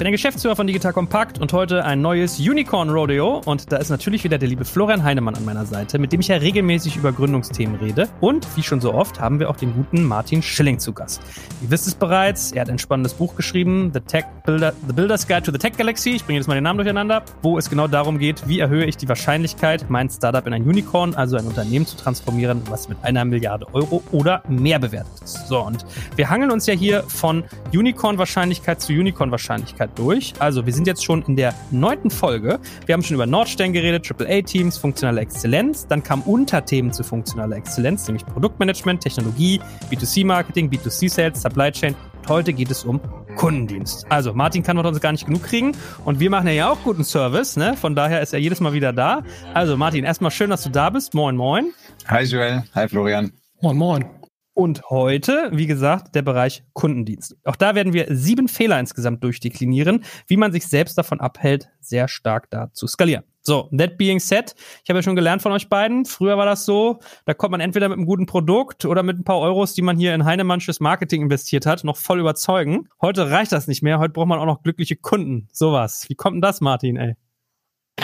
bin der Geschäftsführer von Digital Compact und heute ein neues Unicorn Rodeo. Und da ist natürlich wieder der liebe Florian Heinemann an meiner Seite, mit dem ich ja regelmäßig über Gründungsthemen rede. Und wie schon so oft haben wir auch den guten Martin Schilling zu Gast. Ihr wisst es bereits, er hat ein spannendes Buch geschrieben, The Tech Builder, The Builder's Guide to the Tech Galaxy. Ich bringe jetzt mal den Namen durcheinander, wo es genau darum geht, wie erhöhe ich die Wahrscheinlichkeit, mein Startup in ein Unicorn, also ein Unternehmen zu transformieren, was mit einer Milliarde Euro oder mehr bewertet ist. So, und wir hangeln uns ja hier von Unicorn-Wahrscheinlichkeit zu Unicorn-Wahrscheinlichkeit durch. Also wir sind jetzt schon in der neunten Folge. Wir haben schon über Nordstern geredet, AAA-Teams, funktionale Exzellenz. Dann kamen Unterthemen zu funktionaler Exzellenz, nämlich Produktmanagement, Technologie, B2C-Marketing, B2C-Sales, Supply Chain. Und heute geht es um Kundendienst. Also Martin kann uns gar nicht genug kriegen und wir machen ja auch guten Service, ne? Von daher ist er jedes Mal wieder da. Also Martin, erstmal schön, dass du da bist. Moin, moin. Hi Joel, hi Florian. Moin, moin. Und heute, wie gesagt, der Bereich Kundendienst. Auch da werden wir sieben Fehler insgesamt durchdeklinieren, wie man sich selbst davon abhält, sehr stark da zu skalieren. So, that being said, ich habe ja schon gelernt von euch beiden. Früher war das so, da kommt man entweder mit einem guten Produkt oder mit ein paar Euros, die man hier in Heinemannsches Marketing investiert hat, noch voll überzeugen. Heute reicht das nicht mehr. Heute braucht man auch noch glückliche Kunden. Sowas. Wie kommt denn das, Martin, ey?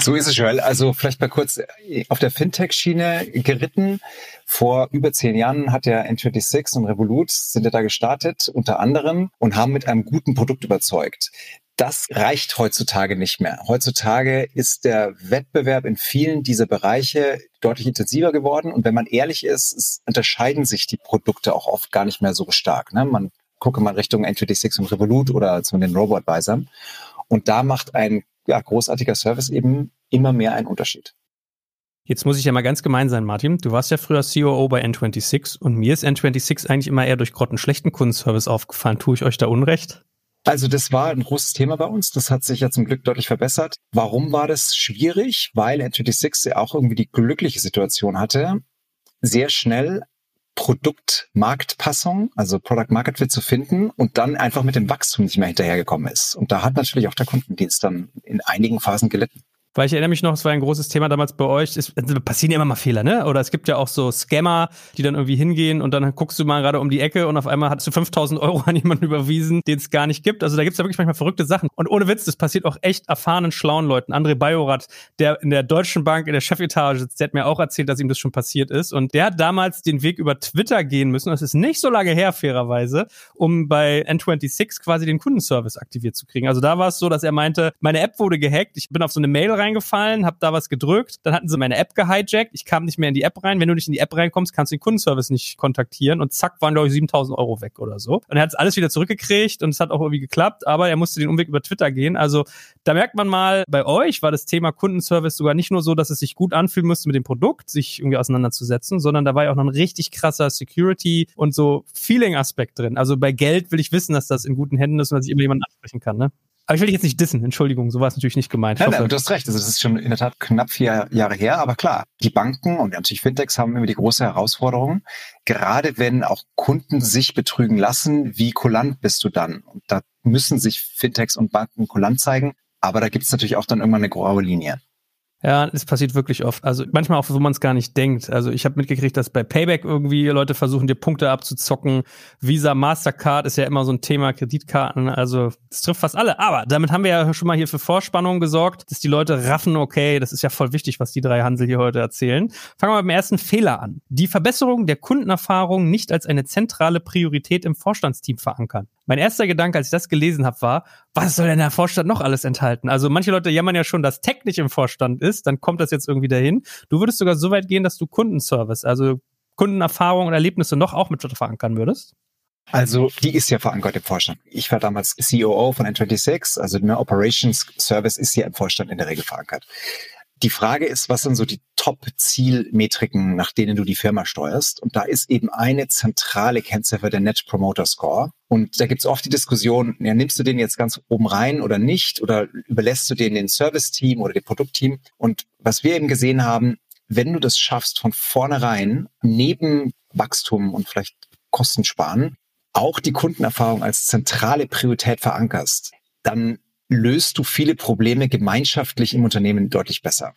So ist es, Joel. Also vielleicht mal kurz äh, auf der Fintech-Schiene geritten. Vor über zehn Jahren hat der N26 und Revolut sind ja da gestartet, unter anderem, und haben mit einem guten Produkt überzeugt. Das reicht heutzutage nicht mehr. Heutzutage ist der Wettbewerb in vielen dieser Bereiche deutlich intensiver geworden. Und wenn man ehrlich ist, unterscheiden sich die Produkte auch oft gar nicht mehr so stark. Ne? Man gucke mal Richtung N26 und Revolut oder zu den Robo-Advisern. Und da macht ein ja, großartiger Service eben immer mehr einen Unterschied. Jetzt muss ich ja mal ganz gemein sein, Martin. Du warst ja früher COO bei N26 und mir ist N26 eigentlich immer eher durch grottenschlechten Kundenservice aufgefallen. Tue ich euch da Unrecht? Also das war ein großes Thema bei uns. Das hat sich ja zum Glück deutlich verbessert. Warum war das schwierig? Weil N26 ja auch irgendwie die glückliche Situation hatte, sehr schnell Produktmarktpassung, also Product Market Fit zu finden und dann einfach mit dem Wachstum nicht mehr hinterhergekommen ist. Und da hat natürlich auch der Kundendienst dann in einigen Phasen gelitten. Weil ich erinnere mich noch, es war ein großes Thema damals bei euch. Es passieren ja immer mal Fehler, ne? Oder es gibt ja auch so Scammer, die dann irgendwie hingehen und dann guckst du mal gerade um die Ecke und auf einmal hast du 5000 Euro an jemanden überwiesen, den es gar nicht gibt. Also da gibt es ja wirklich manchmal verrückte Sachen. Und ohne Witz, das passiert auch echt erfahrenen, schlauen Leuten. André Bajorat, der in der Deutschen Bank in der Chefetage sitzt, der hat mir auch erzählt, dass ihm das schon passiert ist. Und der hat damals den Weg über Twitter gehen müssen. Das ist nicht so lange her, fairerweise, um bei N26 quasi den Kundenservice aktiviert zu kriegen. Also da war es so, dass er meinte, meine App wurde gehackt. Ich bin auf so eine Mail rein reingefallen, habe da was gedrückt, dann hatten sie meine App gehijackt, ich kam nicht mehr in die App rein. Wenn du nicht in die App reinkommst, kannst du den Kundenservice nicht kontaktieren und zack, waren glaube ich 7000 Euro weg oder so. Und er hat alles wieder zurückgekriegt und es hat auch irgendwie geklappt, aber er musste den Umweg über Twitter gehen. Also da merkt man mal, bei euch war das Thema Kundenservice sogar nicht nur so, dass es sich gut anfühlen musste mit dem Produkt, sich irgendwie auseinanderzusetzen, sondern da war ja auch noch ein richtig krasser Security und so Feeling-Aspekt drin. Also bei Geld will ich wissen, dass das in guten Händen ist und dass ich immer jemanden ansprechen kann, ne? Aber ich will dich jetzt nicht dissen, Entschuldigung, so war es natürlich nicht gemeint. Nein, nein, du hast recht. Also das ist schon in der Tat knapp vier Jahre her, aber klar, die Banken und natürlich Fintechs haben immer die große Herausforderung, gerade wenn auch Kunden sich betrügen lassen, wie kulant bist du dann? Und da müssen sich Fintechs und Banken kulant zeigen, aber da gibt es natürlich auch dann irgendwann eine graue Linie. Ja, es passiert wirklich oft. Also manchmal auch, wo man es gar nicht denkt. Also ich habe mitgekriegt, dass bei Payback irgendwie Leute versuchen, dir Punkte abzuzocken. Visa, Mastercard ist ja immer so ein Thema, Kreditkarten. Also das trifft fast alle. Aber damit haben wir ja schon mal hier für Vorspannung gesorgt, dass die Leute raffen, okay, das ist ja voll wichtig, was die drei Hansel hier heute erzählen. Fangen wir mit dem ersten Fehler an. Die Verbesserung der Kundenerfahrung nicht als eine zentrale Priorität im Vorstandsteam verankern. Mein erster Gedanke, als ich das gelesen habe, war, was soll denn der Vorstand noch alles enthalten? Also manche Leute jammern ja schon, dass Tech nicht im Vorstand ist, dann kommt das jetzt irgendwie dahin. Du würdest sogar so weit gehen, dass du Kundenservice, also Kundenerfahrung und Erlebnisse noch auch mit verankern würdest? Also die ist ja verankert im Vorstand. Ich war damals COO von N26, also eine Operations Service ist ja im Vorstand in der Regel verankert. Die Frage ist, was sind so die Top-Zielmetriken, nach denen du die Firma steuerst? Und da ist eben eine zentrale Kennziffer der Net Promoter Score. Und da gibt es oft die Diskussion, ja, nimmst du den jetzt ganz oben rein oder nicht? Oder überlässt du den den Service-Team oder dem Produktteam? Und was wir eben gesehen haben, wenn du das schaffst, von vornherein neben Wachstum und vielleicht Kosten sparen, auch die Kundenerfahrung als zentrale Priorität verankerst, dann löst du viele Probleme gemeinschaftlich im Unternehmen deutlich besser.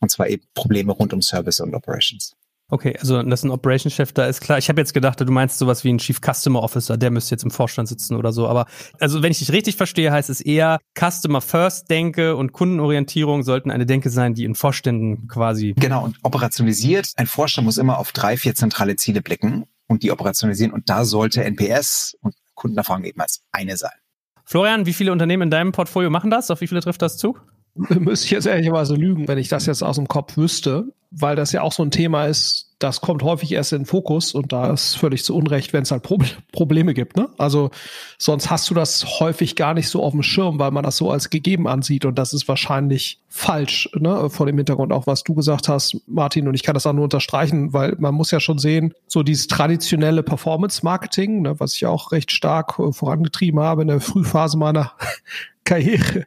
Und zwar eben Probleme rund um Service und Operations. Okay, also das ist ein Operations-Chef, da ist klar. Ich habe jetzt gedacht, du meinst sowas wie ein Chief Customer Officer, der müsste jetzt im Vorstand sitzen oder so. Aber also wenn ich dich richtig verstehe, heißt es eher Customer First Denke und Kundenorientierung sollten eine Denke sein, die in Vorständen quasi. Genau, und operationalisiert. Ein Vorstand muss immer auf drei, vier zentrale Ziele blicken und die operationalisieren. Und da sollte NPS und Kundenerfahrung eben als eine sein. Florian, wie viele Unternehmen in deinem Portfolio machen das? Auf wie viele trifft das zu? Müsste ich jetzt ehrlicherweise lügen, wenn ich das jetzt aus dem Kopf wüsste, weil das ja auch so ein Thema ist, das kommt häufig erst in den Fokus und da ist völlig zu Unrecht, wenn es halt Pro Probleme gibt. Ne? Also sonst hast du das häufig gar nicht so auf dem Schirm, weil man das so als gegeben ansieht und das ist wahrscheinlich falsch, ne? vor dem Hintergrund auch, was du gesagt hast, Martin, und ich kann das auch nur unterstreichen, weil man muss ja schon sehen, so dieses traditionelle Performance-Marketing, ne, was ich auch recht stark äh, vorangetrieben habe in der Frühphase meiner Karriere.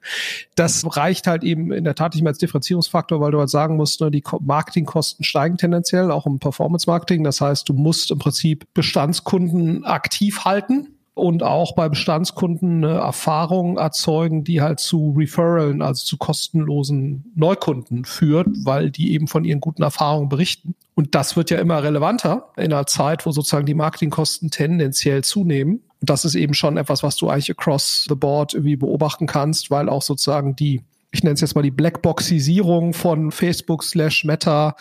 Das reicht halt eben in der Tat nicht mehr als Differenzierungsfaktor, weil du halt sagen musst, ne, die Marketingkosten steigen tendenziell, auch im Performance-Marketing. Das heißt, du musst im Prinzip Bestandskunden aktiv halten und auch bei Bestandskunden eine Erfahrung erzeugen, die halt zu Referralen, also zu kostenlosen Neukunden führt, weil die eben von ihren guten Erfahrungen berichten. Und das wird ja immer relevanter in einer Zeit, wo sozusagen die Marketingkosten tendenziell zunehmen. Und das ist eben schon etwas, was du eigentlich across the board irgendwie beobachten kannst, weil auch sozusagen die ich nenne es jetzt mal die Blackboxisierung von Facebook slash Meta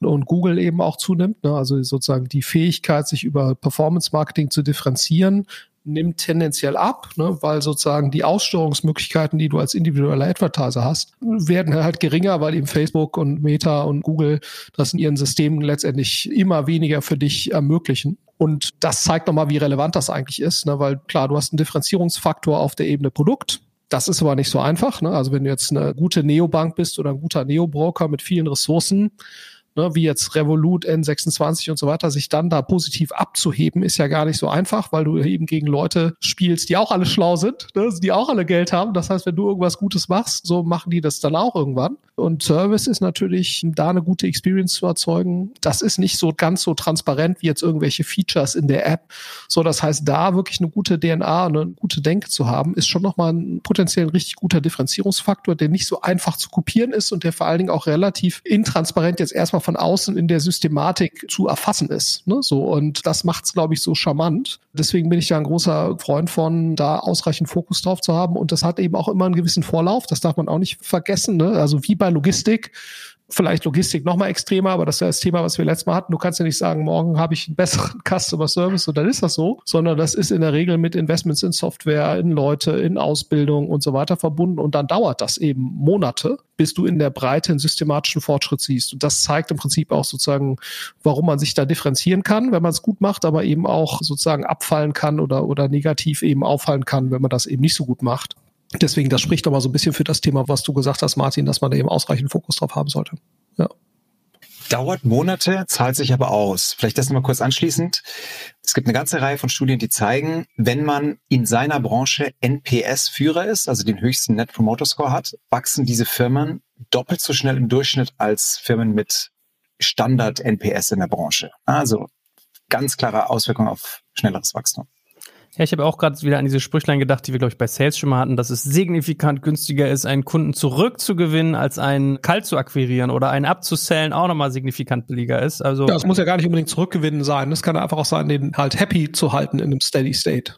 und Google eben auch zunimmt. Ne? Also sozusagen die Fähigkeit, sich über Performance Marketing zu differenzieren, nimmt tendenziell ab, ne, weil sozusagen die Aussteuerungsmöglichkeiten, die du als individueller Advertiser hast, werden halt geringer, weil eben Facebook und Meta und Google das in ihren Systemen letztendlich immer weniger für dich ermöglichen. Und das zeigt nochmal, wie relevant das eigentlich ist, ne, weil klar, du hast einen Differenzierungsfaktor auf der Ebene Produkt. Das ist aber nicht so einfach. Ne? Also wenn du jetzt eine gute Neobank bist oder ein guter Neobroker mit vielen Ressourcen, ne, wie jetzt Revolut, N26 und so weiter, sich dann da positiv abzuheben, ist ja gar nicht so einfach, weil du eben gegen Leute spielst, die auch alle schlau sind, ne, die auch alle Geld haben. Das heißt, wenn du irgendwas Gutes machst, so machen die das dann auch irgendwann. Und Service ist natürlich, da eine gute Experience zu erzeugen. Das ist nicht so ganz so transparent wie jetzt irgendwelche Features in der App. So, das heißt, da wirklich eine gute DNA, eine gute Denke zu haben, ist schon nochmal ein potenziell richtig guter Differenzierungsfaktor, der nicht so einfach zu kopieren ist und der vor allen Dingen auch relativ intransparent jetzt erstmal von außen in der Systematik zu erfassen ist. Ne? So, und das macht es, glaube ich, so charmant. Deswegen bin ich da ein großer Freund von, da ausreichend Fokus drauf zu haben. Und das hat eben auch immer einen gewissen Vorlauf. Das darf man auch nicht vergessen. Ne? Also wie bei Logistik vielleicht Logistik noch mal extremer, aber das ist ja das Thema, was wir letztes Mal hatten. Du kannst ja nicht sagen, morgen habe ich einen besseren Customer Service und dann ist das so, sondern das ist in der Regel mit Investments in Software, in Leute, in Ausbildung und so weiter verbunden und dann dauert das eben Monate, bis du in der Breite einen systematischen Fortschritt siehst. Und das zeigt im Prinzip auch sozusagen, warum man sich da differenzieren kann, wenn man es gut macht, aber eben auch sozusagen abfallen kann oder, oder negativ eben auffallen kann, wenn man das eben nicht so gut macht. Deswegen, das spricht doch mal so ein bisschen für das Thema, was du gesagt hast, Martin, dass man da eben ausreichend Fokus drauf haben sollte. Ja. Dauert Monate, zahlt sich aber aus. Vielleicht das nochmal kurz anschließend. Es gibt eine ganze Reihe von Studien, die zeigen, wenn man in seiner Branche NPS-Führer ist, also den höchsten Net Promoter Score hat, wachsen diese Firmen doppelt so schnell im Durchschnitt als Firmen mit Standard NPS in der Branche. Also ganz klare Auswirkungen auf schnelleres Wachstum. Ja, ich habe auch gerade wieder an diese Sprüchlein gedacht, die wir, glaube ich, bei Sales schon mal hatten, dass es signifikant günstiger ist, einen Kunden zurückzugewinnen, als einen kalt zu akquirieren oder einen abzusellen auch nochmal signifikant billiger ist. Also ja, es muss ja gar nicht unbedingt zurückgewinnen sein. Es kann einfach auch sein, den halt happy zu halten in einem Steady State.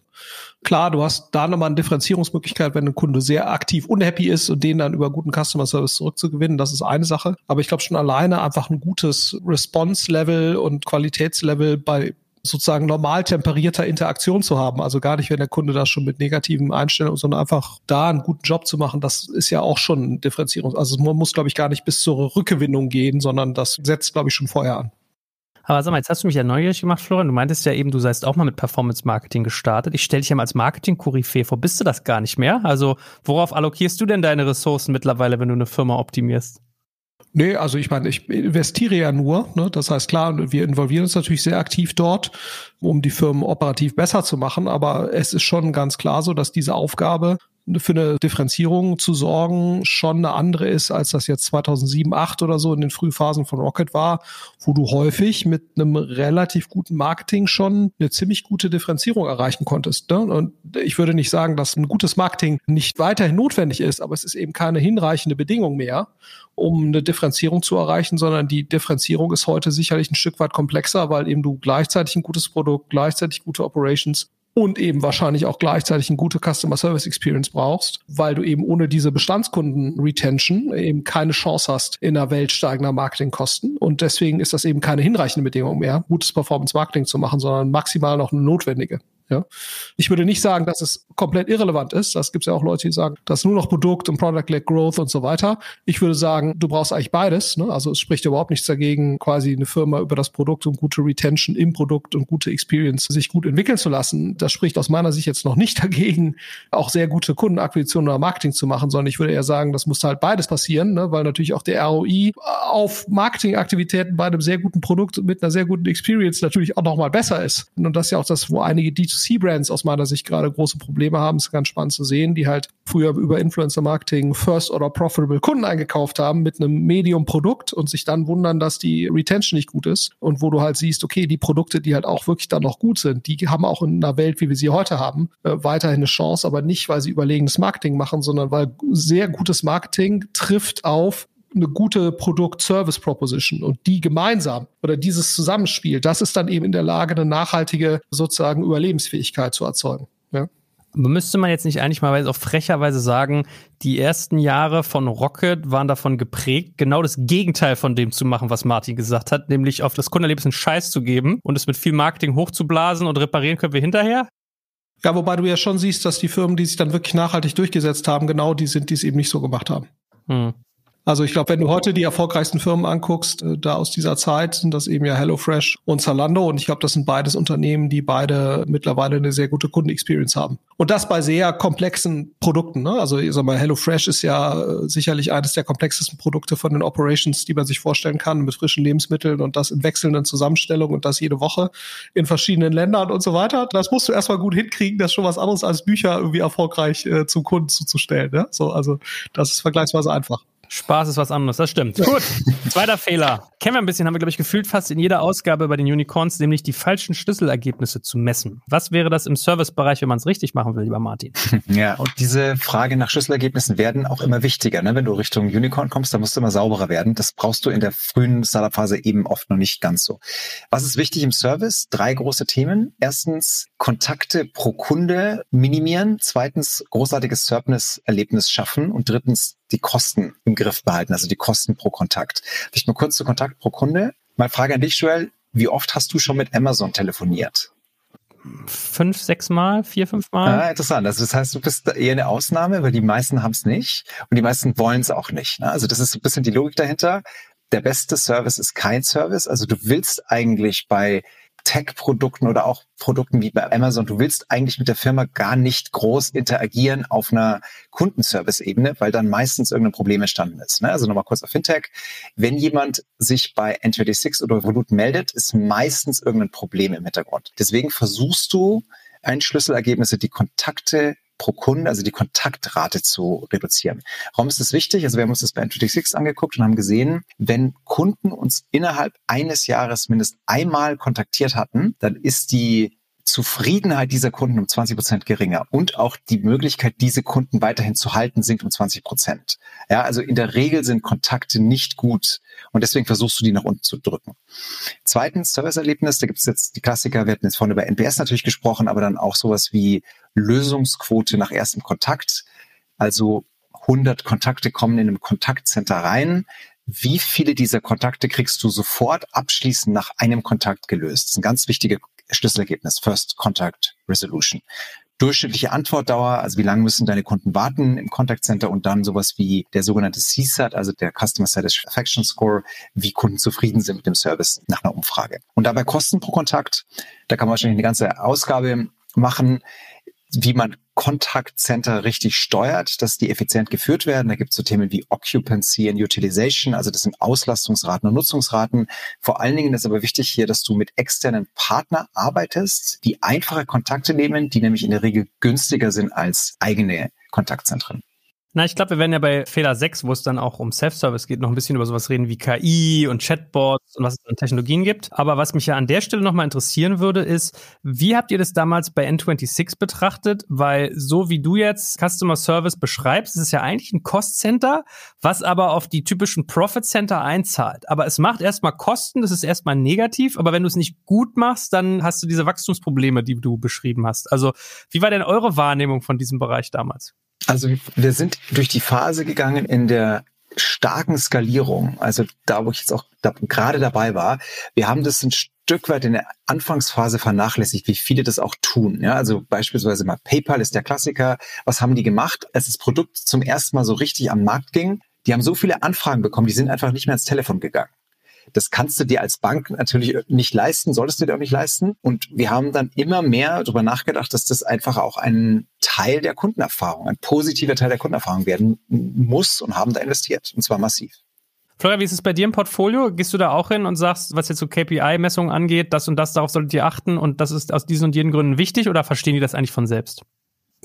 Klar, du hast da nochmal eine Differenzierungsmöglichkeit, wenn ein Kunde sehr aktiv unhappy ist und den dann über guten Customer Service zurückzugewinnen, das ist eine Sache. Aber ich glaube schon alleine einfach ein gutes Response-Level und Qualitätslevel bei sozusagen normal temperierter Interaktion zu haben. Also gar nicht, wenn der Kunde das schon mit negativen Einstellungen, sondern einfach da einen guten Job zu machen, das ist ja auch schon Differenzierung. Also man muss, glaube ich, gar nicht bis zur Rückgewinnung gehen, sondern das setzt, glaube ich, schon vorher an. Aber sag mal, jetzt hast du mich ja neugierig gemacht, Florian. Du meintest ja eben, du seist auch mal mit Performance Marketing gestartet. Ich stelle dich ja mal als Marketing-Koryphäe vor. Bist du das gar nicht mehr? Also, worauf allokierst du denn deine Ressourcen mittlerweile, wenn du eine Firma optimierst? Nee, also ich meine, ich investiere ja nur. Ne? Das heißt, klar, wir involvieren uns natürlich sehr aktiv dort, um die Firmen operativ besser zu machen. Aber es ist schon ganz klar so, dass diese Aufgabe für eine Differenzierung zu sorgen, schon eine andere ist, als das jetzt 2007, 2008 oder so in den Frühphasen von Rocket war, wo du häufig mit einem relativ guten Marketing schon eine ziemlich gute Differenzierung erreichen konntest. Ne? Und ich würde nicht sagen, dass ein gutes Marketing nicht weiterhin notwendig ist, aber es ist eben keine hinreichende Bedingung mehr, um eine Differenzierung zu erreichen, sondern die Differenzierung ist heute sicherlich ein Stück weit komplexer, weil eben du gleichzeitig ein gutes Produkt, gleichzeitig gute Operations und eben wahrscheinlich auch gleichzeitig eine gute Customer Service Experience brauchst, weil du eben ohne diese Bestandskunden Retention eben keine Chance hast in einer Welt steigender Marketingkosten. Und deswegen ist das eben keine hinreichende Bedingung mehr, gutes Performance Marketing zu machen, sondern maximal noch eine notwendige. Ja. Ich würde nicht sagen, dass es komplett irrelevant ist. Das gibt es ja auch Leute, die sagen, das nur noch Produkt und Product-led Growth und so weiter. Ich würde sagen, du brauchst eigentlich beides. Ne? Also es spricht überhaupt nichts dagegen, quasi eine Firma über das Produkt und gute Retention im Produkt und gute Experience sich gut entwickeln zu lassen. Das spricht aus meiner Sicht jetzt noch nicht dagegen, auch sehr gute Kundenakquisition oder Marketing zu machen, sondern ich würde eher sagen, das muss halt beides passieren, ne? weil natürlich auch der ROI auf Marketingaktivitäten bei einem sehr guten Produkt mit einer sehr guten Experience natürlich auch nochmal besser ist. Und das ist ja auch das, wo einige D2C-Brands aus meiner Sicht gerade große Probleme haben. Es ist ganz spannend zu sehen, die halt früher über Influencer-Marketing First oder Profitable Kunden eingekauft haben mit einem Medium-Produkt und sich dann wundern, dass die Retention nicht gut ist. Und wo du halt siehst, okay, die Produkte, die halt auch wirklich dann noch gut sind, die haben auch in einer Welt, wie wir sie heute haben, äh, weiterhin eine Chance, aber nicht, weil sie überlegenes Marketing machen, sondern weil sehr gutes Marketing trifft auf eine gute Produkt-Service-Proposition und die gemeinsam oder dieses Zusammenspiel, das ist dann eben in der Lage, eine nachhaltige sozusagen Überlebensfähigkeit zu erzeugen. Ja. Müsste man jetzt nicht eigentlich mal auch frecherweise sagen, die ersten Jahre von Rocket waren davon geprägt, genau das Gegenteil von dem zu machen, was Martin gesagt hat, nämlich auf das Kundenerlebnis einen Scheiß zu geben und es mit viel Marketing hochzublasen und reparieren können wir hinterher? Ja, wobei du ja schon siehst, dass die Firmen, die sich dann wirklich nachhaltig durchgesetzt haben, genau die sind, die es eben nicht so gemacht haben. Hm. Also ich glaube, wenn du heute die erfolgreichsten Firmen anguckst, äh, da aus dieser Zeit, sind das eben ja HelloFresh und Zalando. Und ich glaube, das sind beides Unternehmen, die beide mittlerweile eine sehr gute Kundenexperience haben. Und das bei sehr komplexen Produkten. Ne? Also ich sag mal, HelloFresh ist ja äh, sicherlich eines der komplexesten Produkte von den Operations, die man sich vorstellen kann, mit frischen Lebensmitteln und das in wechselnden Zusammenstellungen und das jede Woche in verschiedenen Ländern und so weiter. Das musst du erstmal gut hinkriegen. Das ist schon was anderes als Bücher irgendwie erfolgreich äh, zum Kunden zuzustellen. Ne? So, also das ist vergleichsweise einfach. Spaß ist was anderes, das stimmt. Gut, zweiter Fehler. Kennen wir ein bisschen, haben wir, glaube ich, gefühlt fast in jeder Ausgabe bei den Unicorns, nämlich die falschen Schlüsselergebnisse zu messen. Was wäre das im Servicebereich, wenn man es richtig machen will, lieber Martin? Ja, und diese Frage nach Schlüsselergebnissen werden auch immer wichtiger. Ne? Wenn du Richtung Unicorn kommst, dann musst du immer sauberer werden. Das brauchst du in der frühen Startup-Phase eben oft noch nicht ganz so. Was ist wichtig im Service? Drei große Themen. Erstens, Kontakte pro Kunde minimieren. Zweitens, großartiges Service-Erlebnis schaffen. Und drittens, die Kosten im Griff behalten, also die Kosten pro Kontakt. Vielleicht mal kurz zu Kontakt pro Kunde. Meine Frage an dich, Joel. Wie oft hast du schon mit Amazon telefoniert? Fünf, sechs Mal, vier, fünf Mal. Ah, interessant. Also das heißt, du bist eher eine Ausnahme, weil die meisten haben es nicht und die meisten wollen es auch nicht. Ne? Also das ist ein bisschen die Logik dahinter. Der beste Service ist kein Service. Also du willst eigentlich bei Tech-Produkten oder auch Produkten wie bei Amazon, du willst eigentlich mit der Firma gar nicht groß interagieren auf einer Kundenservice-Ebene, weil dann meistens irgendein Problem entstanden ist. Ne? Also nochmal kurz auf Fintech. Wenn jemand sich bei N26 oder Revolut meldet, ist meistens irgendein Problem im Hintergrund. Deswegen versuchst du, Einschlüsselergebnisse, die Kontakte pro Kunde, also die Kontaktrate zu reduzieren. Warum ist das wichtig? Also wir haben uns das bei N26 angeguckt und haben gesehen, wenn Kunden uns innerhalb eines Jahres mindestens einmal kontaktiert hatten, dann ist die Zufriedenheit dieser Kunden um 20 Prozent geringer und auch die Möglichkeit, diese Kunden weiterhin zu halten, sinkt um 20 Prozent. Ja, also in der Regel sind Kontakte nicht gut und deswegen versuchst du die nach unten zu drücken. Zweitens, Serviceerlebnis, da gibt es jetzt die Klassiker, wir hatten jetzt vorhin über NPS natürlich gesprochen, aber dann auch sowas wie Lösungsquote nach erstem Kontakt. Also 100 Kontakte kommen in einem Kontaktcenter rein. Wie viele dieser Kontakte kriegst du sofort abschließend nach einem Kontakt gelöst? Das ist ein ganz wichtiger Schlüsselergebnis, First Contact Resolution. Durchschnittliche Antwortdauer, also wie lange müssen deine Kunden warten im Contact Center und dann sowas wie der sogenannte CSAT, also der Customer Satisfaction Score, wie Kunden zufrieden sind mit dem Service nach einer Umfrage. Und dabei Kosten pro Kontakt, da kann man wahrscheinlich eine ganze Ausgabe machen wie man Contact Center richtig steuert, dass die effizient geführt werden. Da gibt es so Themen wie Occupancy and Utilization, also das sind Auslastungsraten und Nutzungsraten. Vor allen Dingen ist aber wichtig hier, dass du mit externen Partnern arbeitest, die einfache Kontakte nehmen, die nämlich in der Regel günstiger sind als eigene Kontaktzentren. Na, ich glaube, wir werden ja bei Fehler 6, wo es dann auch um Self-Service geht, noch ein bisschen über sowas reden wie KI und Chatbots und was es an Technologien gibt. Aber was mich ja an der Stelle nochmal interessieren würde, ist, wie habt ihr das damals bei N26 betrachtet? Weil so wie du jetzt Customer Service beschreibst, ist es ja eigentlich ein Cost-Center, was aber auf die typischen Profit-Center einzahlt. Aber es macht erstmal Kosten, das ist erstmal negativ, aber wenn du es nicht gut machst, dann hast du diese Wachstumsprobleme, die du beschrieben hast. Also, wie war denn eure Wahrnehmung von diesem Bereich damals? Also wir sind durch die Phase gegangen in der starken Skalierung, also da, wo ich jetzt auch da, gerade dabei war. Wir haben das ein Stück weit in der Anfangsphase vernachlässigt, wie viele das auch tun. Ja, also beispielsweise mal PayPal ist der Klassiker. Was haben die gemacht, als das Produkt zum ersten Mal so richtig am Markt ging? Die haben so viele Anfragen bekommen, die sind einfach nicht mehr ans Telefon gegangen. Das kannst du dir als Bank natürlich nicht leisten, solltest du dir auch nicht leisten. Und wir haben dann immer mehr darüber nachgedacht, dass das einfach auch ein Teil der Kundenerfahrung, ein positiver Teil der Kundenerfahrung werden muss und haben da investiert. Und zwar massiv. Florian, wie ist es bei dir im Portfolio? Gehst du da auch hin und sagst, was jetzt so KPI-Messungen angeht, das und das, darauf solltet ihr achten und das ist aus diesen und jenen Gründen wichtig oder verstehen die das eigentlich von selbst?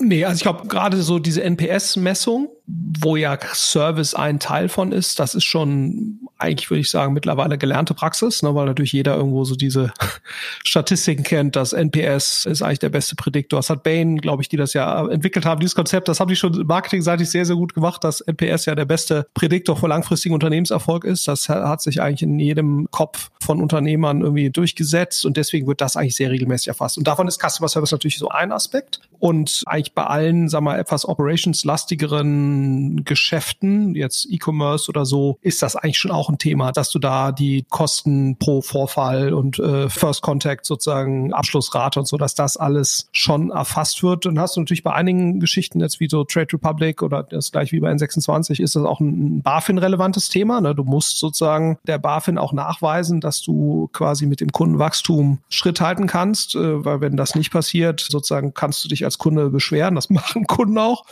Nee, also ich glaube, gerade so diese NPS-Messung, wo ja Service ein Teil von ist, das ist schon eigentlich, würde ich sagen, mittlerweile gelernte Praxis, ne, weil natürlich jeder irgendwo so diese Statistiken kennt, dass NPS ist eigentlich der beste Prädiktor. Das hat Bain, glaube ich, die das ja entwickelt haben, dieses Konzept, das haben die schon marketingseitig sehr, sehr gut gemacht, dass NPS ja der beste Prädiktor für langfristigen Unternehmenserfolg ist. Das hat sich eigentlich in jedem Kopf von Unternehmern irgendwie durchgesetzt und deswegen wird das eigentlich sehr regelmäßig erfasst. Und davon ist Customer Service natürlich so ein Aspekt. Und eigentlich bei allen, wir mal, etwas operationslastigeren Geschäften, jetzt E-Commerce oder so, ist das eigentlich schon auch ein Thema, dass du da die Kosten pro Vorfall und äh, First Contact sozusagen Abschlussrate und so, dass das alles schon erfasst wird. Dann hast du natürlich bei einigen Geschichten jetzt wie so Trade Republic oder das gleich wie bei N26 ist das auch ein BaFin-relevantes Thema. Ne? Du musst sozusagen der BaFin auch nachweisen, dass du quasi mit dem Kundenwachstum Schritt halten kannst, äh, weil wenn das nicht passiert, sozusagen kannst du dich als Kunde beschweren. Das machen Kunden auch.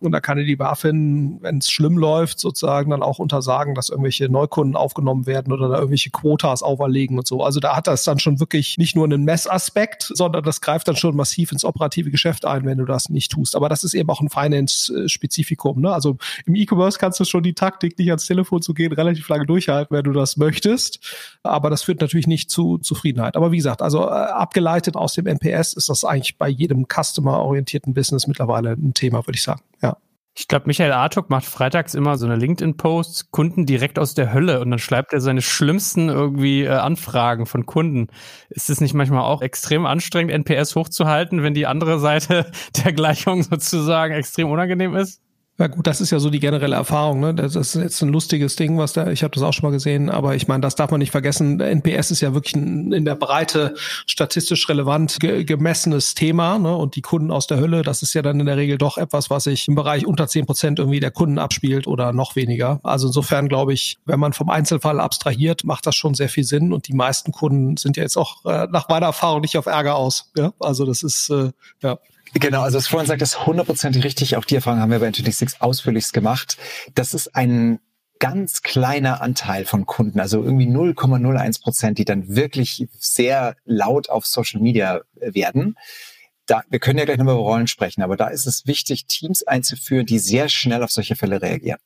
Und da kann dir die BaFin, wenn es schlimm läuft, sozusagen dann auch untersagen, dass irgendwelche Neukunden Neukunden aufgenommen werden oder da irgendwelche Quotas auferlegen und so. Also da hat das dann schon wirklich nicht nur einen Messaspekt, sondern das greift dann schon massiv ins operative Geschäft ein, wenn du das nicht tust. Aber das ist eben auch ein Finance-Spezifikum. Ne? Also im E-Commerce kannst du schon die Taktik, nicht ans Telefon zu gehen, relativ lange durchhalten, wenn du das möchtest. Aber das führt natürlich nicht zu Zufriedenheit. Aber wie gesagt, also äh, abgeleitet aus dem NPS ist das eigentlich bei jedem customer-orientierten Business mittlerweile ein Thema, würde ich sagen. Ja. Ich glaube, Michael Artuk macht freitags immer so eine LinkedIn-Post, Kunden direkt aus der Hölle und dann schreibt er seine schlimmsten irgendwie äh, Anfragen von Kunden. Ist es nicht manchmal auch extrem anstrengend, NPS hochzuhalten, wenn die andere Seite der Gleichung sozusagen extrem unangenehm ist? Ja gut, das ist ja so die generelle Erfahrung. Ne? Das ist jetzt ein lustiges Ding, was da, ich habe das auch schon mal gesehen, aber ich meine, das darf man nicht vergessen. NPS ist ja wirklich ein, in der Breite statistisch relevant ge gemessenes Thema. Ne? Und die Kunden aus der Hölle, das ist ja dann in der Regel doch etwas, was sich im Bereich unter zehn Prozent irgendwie der Kunden abspielt oder noch weniger. Also insofern glaube ich, wenn man vom Einzelfall abstrahiert, macht das schon sehr viel Sinn. Und die meisten Kunden sind ja jetzt auch äh, nach meiner Erfahrung nicht auf Ärger aus. Ja? Also das ist, äh, ja. Genau, also was Florian sagt, ist hundertprozentig richtig. Auch die Erfahrung haben wir bei Nginx 6 ausführlichst gemacht. Das ist ein ganz kleiner Anteil von Kunden, also irgendwie 0,01 Prozent, die dann wirklich sehr laut auf Social Media werden. Da, wir können ja gleich noch über Rollen sprechen, aber da ist es wichtig, Teams einzuführen, die sehr schnell auf solche Fälle reagieren.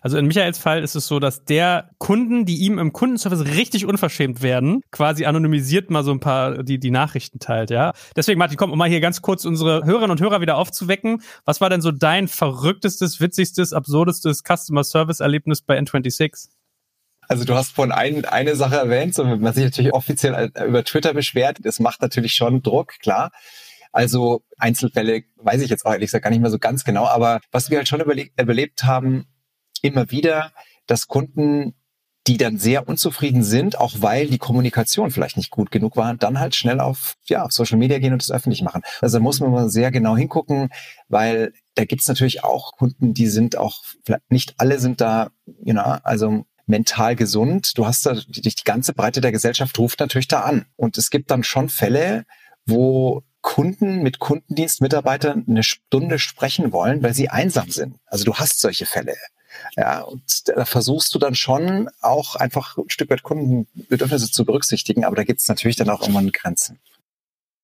Also in Michaels Fall ist es so, dass der Kunden, die ihm im Kundenservice richtig unverschämt werden, quasi anonymisiert mal so ein paar die, die Nachrichten teilt, ja. Deswegen, Martin, komm, um mal hier ganz kurz unsere Hörerinnen und Hörer wieder aufzuwecken. Was war denn so dein verrücktestes, witzigstes, absurdestes Customer Service Erlebnis bei N26? Also du hast vorhin ein, eine Sache erwähnt, so man sich natürlich offiziell über Twitter beschwert. Das macht natürlich schon Druck, klar. Also Einzelfälle weiß ich jetzt auch ehrlich gesagt gar nicht mehr so ganz genau. Aber was wir halt schon überlebt haben, immer wieder, dass Kunden, die dann sehr unzufrieden sind, auch weil die Kommunikation vielleicht nicht gut genug war, dann halt schnell auf, ja, auf Social Media gehen und das öffentlich machen. Also da muss man mal sehr genau hingucken, weil da gibt's natürlich auch Kunden, die sind auch, nicht alle sind da, you know, also mental gesund. Du hast da die, die ganze Breite der Gesellschaft ruft natürlich da an. Und es gibt dann schon Fälle, wo Kunden mit Kundendienstmitarbeitern eine Stunde sprechen wollen, weil sie einsam sind. Also du hast solche Fälle. Ja, und da versuchst du dann schon auch einfach ein Stück weit Kundenbedürfnisse zu berücksichtigen, aber da gibt es natürlich dann auch irgendwann Grenzen.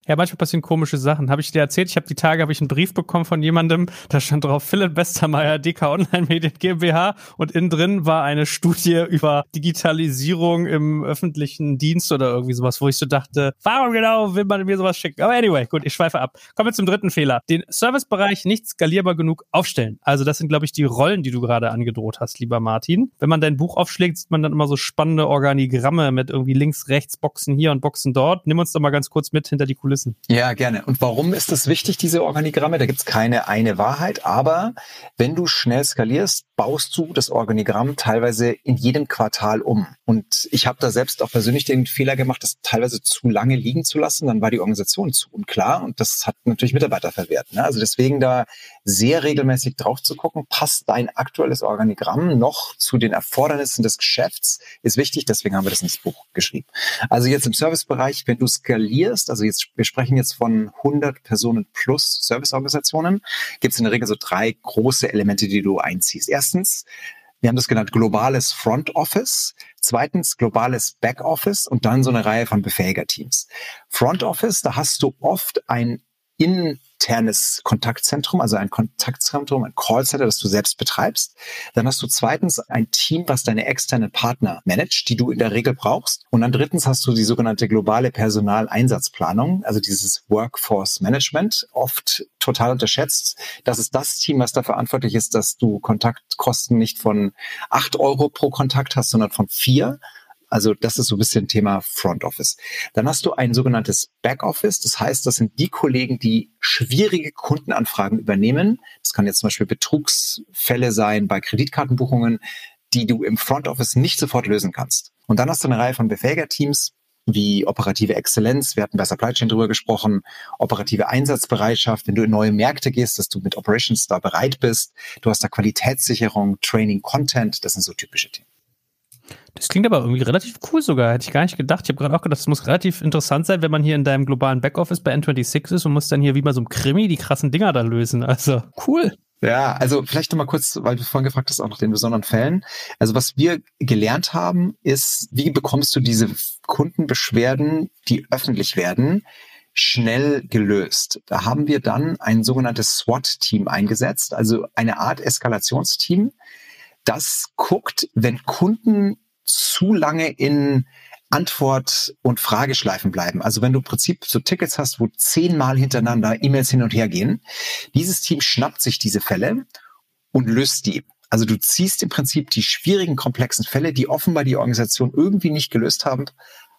Ja, manchmal passieren komische Sachen. Habe ich dir erzählt, ich habe die Tage habe ich einen Brief bekommen von jemandem, da stand drauf Philipp Westermeier, DK Online Medien GmbH und innen drin war eine Studie über Digitalisierung im öffentlichen Dienst oder irgendwie sowas, wo ich so dachte, warum genau will man mir sowas schicken? Aber anyway, gut, ich schweife ab. Kommen wir zum dritten Fehler. Den Servicebereich nicht skalierbar genug aufstellen. Also das sind, glaube ich, die Rollen, die du gerade angedroht hast, lieber Martin. Wenn man dein Buch aufschlägt, sieht man dann immer so spannende Organigramme mit irgendwie links, rechts, Boxen hier und Boxen dort. Nimm uns doch mal ganz kurz mit hinter die Kulissen Kulissen. Ja, gerne. Und warum ist das wichtig, diese Organigramme? Da gibt es keine eine Wahrheit, aber wenn du schnell skalierst, baust du das Organigramm teilweise in jedem Quartal um. Und ich habe da selbst auch persönlich den Fehler gemacht, das teilweise zu lange liegen zu lassen. Dann war die Organisation zu unklar und das hat natürlich Mitarbeiter verwehrt. Ne? Also deswegen da sehr regelmäßig drauf zu gucken, passt dein aktuelles Organigramm noch zu den Erfordernissen des Geschäfts, ist wichtig. Deswegen haben wir das ins Buch geschrieben. Also jetzt im Servicebereich, wenn du skalierst, also jetzt wir sprechen jetzt von 100 Personen plus Serviceorganisationen, gibt es in der Regel so drei große Elemente, die du einziehst. Erstens, wir haben das genannt globales Front Office. Zweitens globales Back Office und dann so eine Reihe von Befähiger-Teams. Front Office, da hast du oft ein internes Kontaktzentrum, also ein Kontaktzentrum, ein Callcenter, das du selbst betreibst. Dann hast du zweitens ein Team, was deine externen Partner managt, die du in der Regel brauchst. Und dann drittens hast du die sogenannte globale Personaleinsatzplanung, also dieses Workforce Management, oft total unterschätzt. Das ist das Team, was da verantwortlich ist, dass du Kontaktkosten nicht von acht Euro pro Kontakt hast, sondern von vier also das ist so ein bisschen Thema Front Office. Dann hast du ein sogenanntes Back Office. Das heißt, das sind die Kollegen, die schwierige Kundenanfragen übernehmen. Das kann jetzt zum Beispiel Betrugsfälle sein bei Kreditkartenbuchungen, die du im Front Office nicht sofort lösen kannst. Und dann hast du eine Reihe von Befähiger-Teams, wie operative Exzellenz, wir hatten bei Supply Chain drüber gesprochen, operative Einsatzbereitschaft, wenn du in neue Märkte gehst, dass du mit Operations da bereit bist. Du hast da Qualitätssicherung, Training, Content, das sind so typische Themen. Das klingt aber irgendwie relativ cool sogar. Hätte ich gar nicht gedacht. Ich habe gerade auch gedacht, das muss relativ interessant sein, wenn man hier in deinem globalen Backoffice bei N26 ist und muss dann hier wie bei so einem Krimi die krassen Dinger da lösen. Also cool. Ja, also vielleicht nochmal kurz, weil du vorhin gefragt hast, auch nach den besonderen Fällen. Also was wir gelernt haben, ist, wie bekommst du diese Kundenbeschwerden, die öffentlich werden, schnell gelöst. Da haben wir dann ein sogenanntes SWAT-Team eingesetzt, also eine Art Eskalationsteam, das guckt, wenn Kunden zu lange in Antwort- und Frageschleifen bleiben. Also wenn du im Prinzip so Tickets hast, wo zehnmal hintereinander E-Mails hin und her gehen, dieses Team schnappt sich diese Fälle und löst die. Also du ziehst im Prinzip die schwierigen, komplexen Fälle, die offenbar die Organisation irgendwie nicht gelöst haben,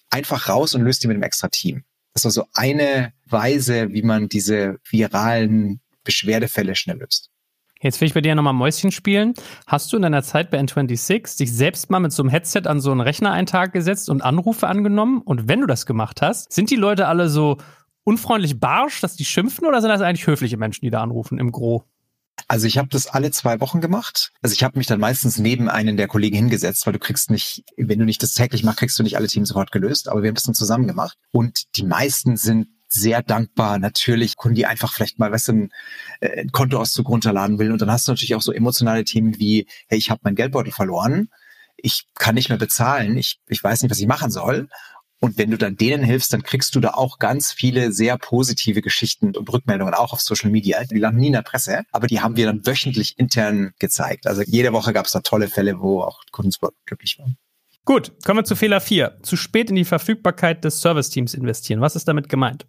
einfach raus und löst die mit einem extra Team. Das ist also eine Weise, wie man diese viralen Beschwerdefälle schnell löst. Jetzt will ich bei dir nochmal Mäuschen spielen. Hast du in deiner Zeit bei N26 dich selbst mal mit so einem Headset an so einen Rechner einen Tag gesetzt und Anrufe angenommen? Und wenn du das gemacht hast, sind die Leute alle so unfreundlich barsch, dass die schimpfen oder sind das eigentlich höfliche Menschen, die da anrufen im Gro? Also ich habe das alle zwei Wochen gemacht. Also ich habe mich dann meistens neben einen der Kollegen hingesetzt, weil du kriegst nicht, wenn du nicht das täglich machst, kriegst du nicht alle Teams sofort gelöst. Aber wir haben das dann zusammen gemacht. Und die meisten sind sehr dankbar. Natürlich Kunden, die einfach vielleicht mal was ein, äh, ein Kontoauszug runterladen will. Und dann hast du natürlich auch so emotionale Themen wie, hey, ich habe mein Geldbeutel verloren, ich kann nicht mehr bezahlen, ich, ich weiß nicht, was ich machen soll. Und wenn du dann denen hilfst, dann kriegst du da auch ganz viele sehr positive Geschichten und Rückmeldungen, auch auf Social Media. Die landen nie in der Presse, aber die haben wir dann wöchentlich intern gezeigt. Also jede Woche gab es da tolle Fälle, wo auch Kunden glücklich waren. Gut, kommen wir zu Fehler 4. Zu spät in die Verfügbarkeit des Service-Teams investieren. Was ist damit gemeint?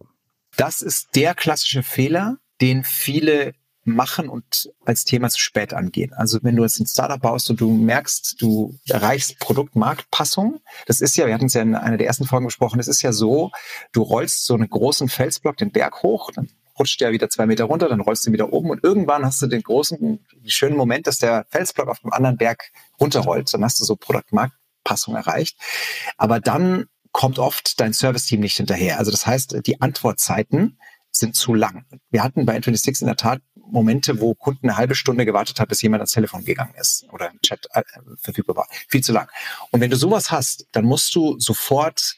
Das ist der klassische Fehler, den viele machen und als Thema zu spät angehen. Also wenn du jetzt ein Startup baust und du merkst, du erreichst Produktmarktpassung, das ist ja, wir hatten es ja in einer der ersten Folgen besprochen, das ist ja so, du rollst so einen großen Felsblock den Berg hoch, dann rutscht der wieder zwei Meter runter, dann rollst du ihn wieder oben und irgendwann hast du den großen, schönen Moment, dass der Felsblock auf dem anderen Berg runterrollt. Dann hast du so Produktmarktpassung erreicht. Aber dann kommt oft dein Service-Team nicht hinterher. Also das heißt, die Antwortzeiten sind zu lang. Wir hatten bei N26 in der Tat Momente, wo Kunden eine halbe Stunde gewartet hat, bis jemand ans Telefon gegangen ist oder im Chat äh, verfügbar war. Viel zu lang. Und wenn du sowas hast, dann musst du sofort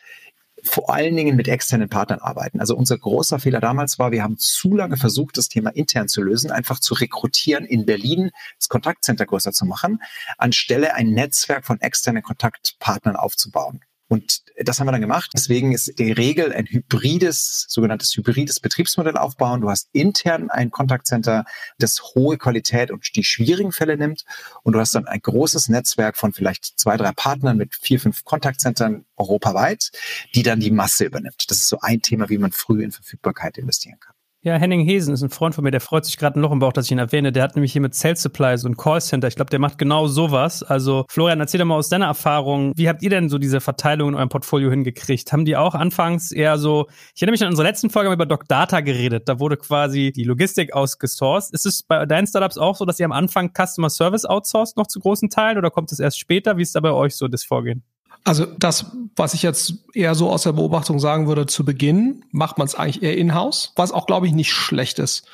vor allen Dingen mit externen Partnern arbeiten. Also unser großer Fehler damals war, wir haben zu lange versucht, das Thema intern zu lösen, einfach zu rekrutieren, in Berlin das Kontaktcenter größer zu machen, anstelle ein Netzwerk von externen Kontaktpartnern aufzubauen. Und das haben wir dann gemacht. Deswegen ist die Regel ein hybrides, sogenanntes hybrides Betriebsmodell aufbauen. Du hast intern ein Kontaktcenter, das hohe Qualität und die schwierigen Fälle nimmt. Und du hast dann ein großes Netzwerk von vielleicht zwei, drei Partnern mit vier, fünf Kontaktzentren europaweit, die dann die Masse übernimmt. Das ist so ein Thema, wie man früh in Verfügbarkeit investieren kann. Ja, Henning Hesen ist ein Freund von mir, der freut sich gerade ein Loch im Bauch, dass ich ihn erwähne. Der hat nämlich hier mit Sales Supplies und Callcenter. Ich glaube, der macht genau sowas. Also, Florian, erzähl doch mal aus deiner Erfahrung, wie habt ihr denn so diese Verteilung in eurem Portfolio hingekriegt? Haben die auch anfangs eher so, ich erinnere mich an unsere letzten Folge über Doc Data geredet. Da wurde quasi die Logistik ausgesourced. Ist es bei deinen Startups auch so, dass ihr am Anfang Customer Service outsourced noch zu großen Teilen oder kommt es erst später? Wie ist da bei euch so das Vorgehen? Also das, was ich jetzt eher so aus der Beobachtung sagen würde, zu Beginn macht man es eigentlich eher in-house, was auch, glaube ich, nicht schlecht ist.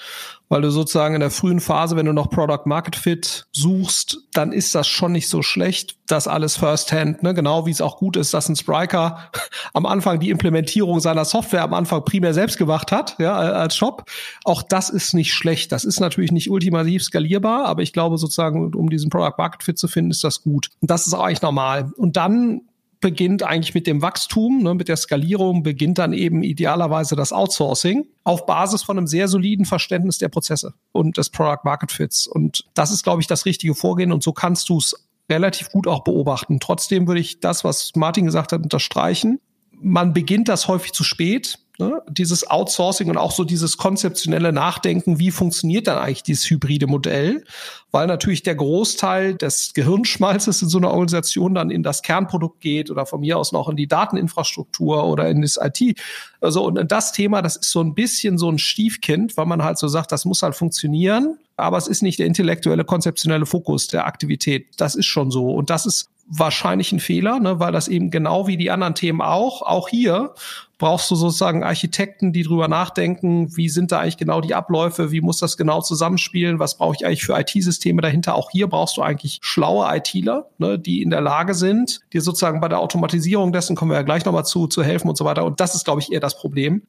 Weil du sozusagen in der frühen Phase, wenn du noch Product Market Fit suchst, dann ist das schon nicht so schlecht, das alles First-Hand, ne? genau wie es auch gut ist, dass ein Spriker am Anfang die Implementierung seiner Software am Anfang primär selbst gemacht hat, ja, als Shop. Auch das ist nicht schlecht. Das ist natürlich nicht ultimativ skalierbar, aber ich glaube sozusagen, um diesen Product Market Fit zu finden, ist das gut. Und das ist auch eigentlich normal. Und dann beginnt eigentlich mit dem Wachstum, ne, mit der Skalierung beginnt dann eben idealerweise das Outsourcing auf Basis von einem sehr soliden Verständnis der Prozesse und des Product Market Fits. Und das ist, glaube ich, das richtige Vorgehen und so kannst du es relativ gut auch beobachten. Trotzdem würde ich das, was Martin gesagt hat, unterstreichen. Man beginnt das häufig zu spät. Ne? Dieses Outsourcing und auch so dieses konzeptionelle Nachdenken, wie funktioniert dann eigentlich dieses hybride Modell? Weil natürlich der Großteil des Gehirnschmalzes in so einer Organisation dann in das Kernprodukt geht oder von mir aus noch in die Dateninfrastruktur oder in das IT. Also und das Thema, das ist so ein bisschen so ein Stiefkind, weil man halt so sagt, das muss halt funktionieren. Aber es ist nicht der intellektuelle, konzeptionelle Fokus der Aktivität. Das ist schon so. Und das ist wahrscheinlich ein Fehler, ne, weil das eben genau wie die anderen Themen auch, auch hier brauchst du sozusagen Architekten, die drüber nachdenken, wie sind da eigentlich genau die Abläufe, wie muss das genau zusammenspielen, was brauche ich eigentlich für IT-Systeme dahinter. Auch hier brauchst du eigentlich schlaue ITler, ne, die in der Lage sind, dir sozusagen bei der Automatisierung dessen, kommen wir ja gleich nochmal zu, zu helfen und so weiter. Und das ist, glaube ich, eher das Problem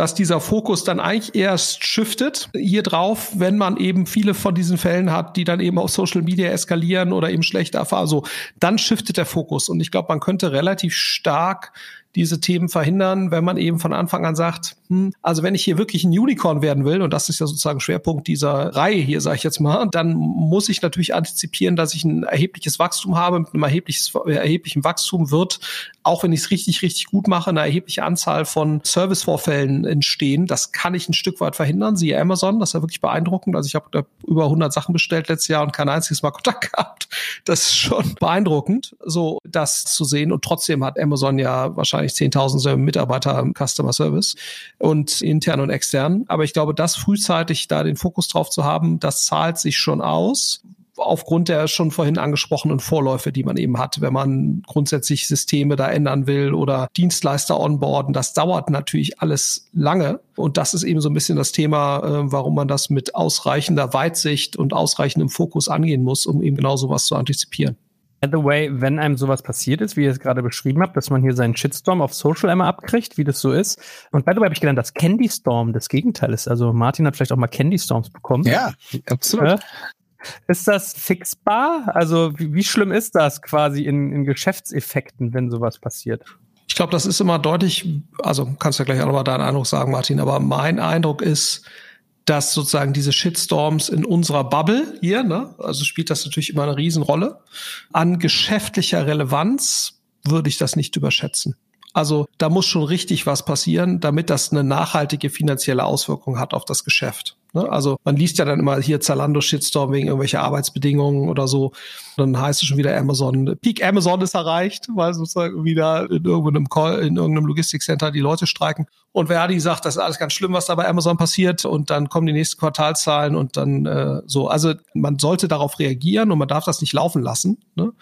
dass dieser Fokus dann eigentlich erst shiftet hier drauf, wenn man eben viele von diesen Fällen hat, die dann eben auf Social Media eskalieren oder eben schlecht erfahren. Also dann shiftet der Fokus. Und ich glaube, man könnte relativ stark diese Themen verhindern, wenn man eben von Anfang an sagt, hm, also wenn ich hier wirklich ein Unicorn werden will, und das ist ja sozusagen Schwerpunkt dieser Reihe hier, sage ich jetzt mal, dann muss ich natürlich antizipieren, dass ich ein erhebliches Wachstum habe. Mit einem erheblichen Wachstum wird, auch wenn ich es richtig, richtig gut mache, eine erhebliche Anzahl von Servicevorfällen entstehen. Das kann ich ein Stück weit verhindern. Siehe Amazon, das ist ja wirklich beeindruckend. Also ich habe über 100 Sachen bestellt letztes Jahr und kein einziges Mal Kontakt gehabt. Das ist schon beeindruckend, so das zu sehen. Und trotzdem hat Amazon ja wahrscheinlich wahrscheinlich 10.000 Mitarbeiter im Customer Service und intern und extern. Aber ich glaube, das frühzeitig da den Fokus drauf zu haben, das zahlt sich schon aus aufgrund der schon vorhin angesprochenen Vorläufe, die man eben hat, wenn man grundsätzlich Systeme da ändern will oder Dienstleister onboarden. Das dauert natürlich alles lange. Und das ist eben so ein bisschen das Thema, äh, warum man das mit ausreichender Weitsicht und ausreichendem Fokus angehen muss, um eben genau sowas zu antizipieren. By the way, wenn einem sowas passiert ist, wie ihr es gerade beschrieben habt, dass man hier seinen Shitstorm auf Social einmal abkriegt, wie das so ist. Und by the way habe ich gelernt, dass Candy Storm das Gegenteil ist. Also Martin hat vielleicht auch mal Candy Storms bekommen. Ja, absolut. Ist das fixbar? Also wie, wie schlimm ist das quasi in, in Geschäftseffekten, wenn sowas passiert? Ich glaube, das ist immer deutlich, also kannst du ja gleich auch nochmal deinen Eindruck sagen, Martin, aber mein Eindruck ist, dass sozusagen diese Shitstorms in unserer Bubble hier, ne, also spielt das natürlich immer eine Riesenrolle. An geschäftlicher Relevanz würde ich das nicht überschätzen. Also da muss schon richtig was passieren, damit das eine nachhaltige finanzielle Auswirkung hat auf das Geschäft. Ne? Also man liest ja dann immer hier Zalando Shitstorm wegen irgendwelcher Arbeitsbedingungen oder so. Dann heißt es schon wieder Amazon, Peak Amazon ist erreicht, weil sozusagen wieder in irgendeinem Call, in irgendeinem Logistikcenter die Leute streiken. Und Verdi sagt, das ist alles ganz schlimm, was da bei Amazon passiert. Und dann kommen die nächsten Quartalzahlen und dann äh, so. Also man sollte darauf reagieren und man darf das nicht laufen lassen. Ne?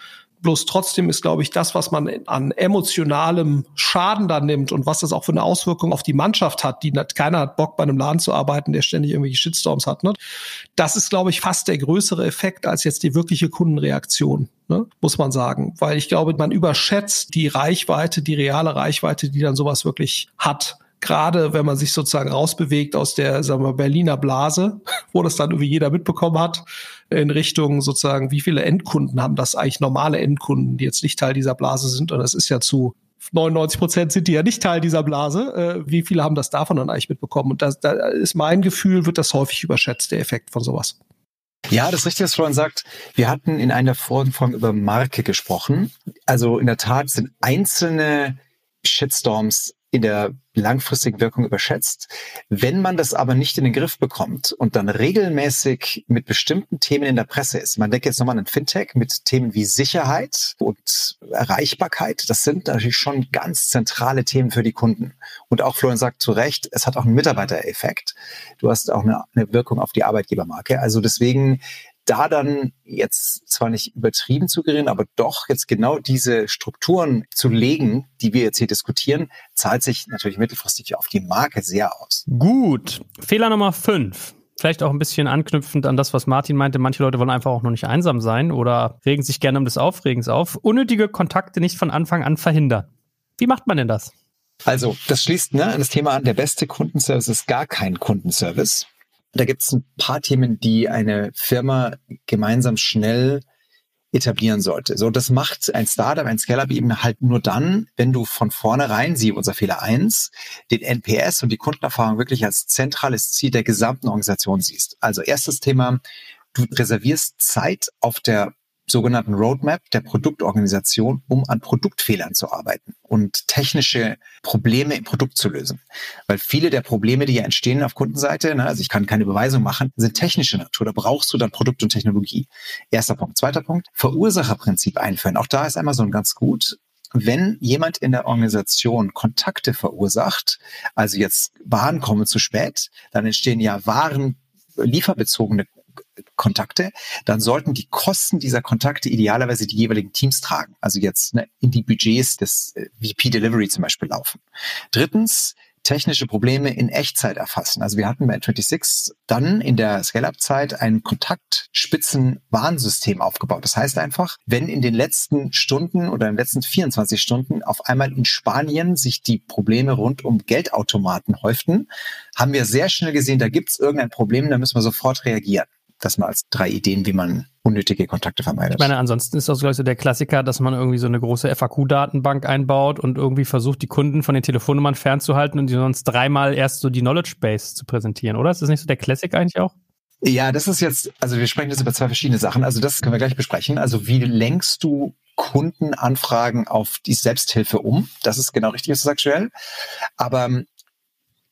Bloß trotzdem ist, glaube ich, das, was man an emotionalem Schaden da nimmt und was das auch für eine Auswirkung auf die Mannschaft hat, die keiner hat Bock bei einem Laden zu arbeiten, der ständig irgendwelche Shitstorms hat. Ne? Das ist, glaube ich, fast der größere Effekt als jetzt die wirkliche Kundenreaktion, ne? muss man sagen. Weil ich glaube, man überschätzt die Reichweite, die reale Reichweite, die dann sowas wirklich hat gerade wenn man sich sozusagen rausbewegt aus der sagen wir, Berliner Blase, wo das dann irgendwie jeder mitbekommen hat, in Richtung sozusagen, wie viele Endkunden haben das eigentlich normale Endkunden, die jetzt nicht Teil dieser Blase sind. Und das ist ja zu 99 Prozent sind die ja nicht Teil dieser Blase. Äh, wie viele haben das davon dann eigentlich mitbekommen? Und das, da ist mein Gefühl, wird das häufig überschätzt, der Effekt von sowas. Ja, das ist was Florian sagt. Wir hatten in einer vorigen Folge über Marke gesprochen. Also in der Tat sind einzelne Shitstorms in der langfristigen Wirkung überschätzt. Wenn man das aber nicht in den Griff bekommt und dann regelmäßig mit bestimmten Themen in der Presse ist, man denkt jetzt nochmal an Fintech mit Themen wie Sicherheit und Erreichbarkeit, das sind natürlich schon ganz zentrale Themen für die Kunden. Und auch Florian sagt zu Recht, es hat auch einen Mitarbeitereffekt. Du hast auch eine, eine Wirkung auf die Arbeitgebermarke. Also deswegen da dann jetzt zwar nicht übertrieben zu gerieren, aber doch jetzt genau diese Strukturen zu legen, die wir jetzt hier diskutieren, zahlt sich natürlich mittelfristig auf die Marke sehr aus. Gut. Fehler Nummer fünf. Vielleicht auch ein bisschen anknüpfend an das, was Martin meinte. Manche Leute wollen einfach auch noch nicht einsam sein oder regen sich gerne um des Aufregens auf. Unnötige Kontakte nicht von Anfang an verhindern. Wie macht man denn das? Also, das schließt ne, an das Thema an, der beste Kundenservice ist gar kein Kundenservice. Da gibt es ein paar Themen, die eine Firma gemeinsam schnell etablieren sollte. So, das macht ein Startup, ein Scale-Up eben halt nur dann, wenn du von vornherein, sie unser Fehler eins, den NPS und die Kundenerfahrung wirklich als zentrales Ziel der gesamten Organisation siehst. Also erstes Thema, du reservierst Zeit auf der sogenannten Roadmap der Produktorganisation, um an Produktfehlern zu arbeiten und technische Probleme im Produkt zu lösen. Weil viele der Probleme, die ja entstehen auf Kundenseite, ne, also ich kann keine Beweisung machen, sind technische Natur. Da brauchst du dann Produkt und Technologie. Erster Punkt. Zweiter Punkt, Verursacherprinzip einführen. Auch da ist Amazon ganz gut wenn jemand in der Organisation Kontakte verursacht, also jetzt Waren kommen zu spät, dann entstehen ja Waren lieferbezogene Kontakte, dann sollten die Kosten dieser Kontakte idealerweise die jeweiligen Teams tragen. Also jetzt ne, in die Budgets des äh, VP Delivery zum Beispiel laufen. Drittens, technische Probleme in Echtzeit erfassen. Also wir hatten bei 26 dann in der Scale-Up-Zeit ein Kontaktspitzen-Warnsystem aufgebaut. Das heißt einfach, wenn in den letzten Stunden oder in den letzten 24 Stunden auf einmal in Spanien sich die Probleme rund um Geldautomaten häuften, haben wir sehr schnell gesehen, da gibt es irgendein Problem, da müssen wir sofort reagieren. Das mal als drei Ideen, wie man unnötige Kontakte vermeidet. Ich meine, ansonsten ist das, glaube ich, so der Klassiker, dass man irgendwie so eine große FAQ-Datenbank einbaut und irgendwie versucht, die Kunden von den Telefonnummern fernzuhalten und die sonst dreimal erst so die Knowledge Base zu präsentieren, oder? Ist das nicht so der Classic eigentlich auch? Ja, das ist jetzt, also wir sprechen jetzt über zwei verschiedene Sachen. Also das können wir gleich besprechen. Also wie lenkst du Kundenanfragen auf die Selbsthilfe um? Das ist genau richtig, was du sagst, Joel. Aber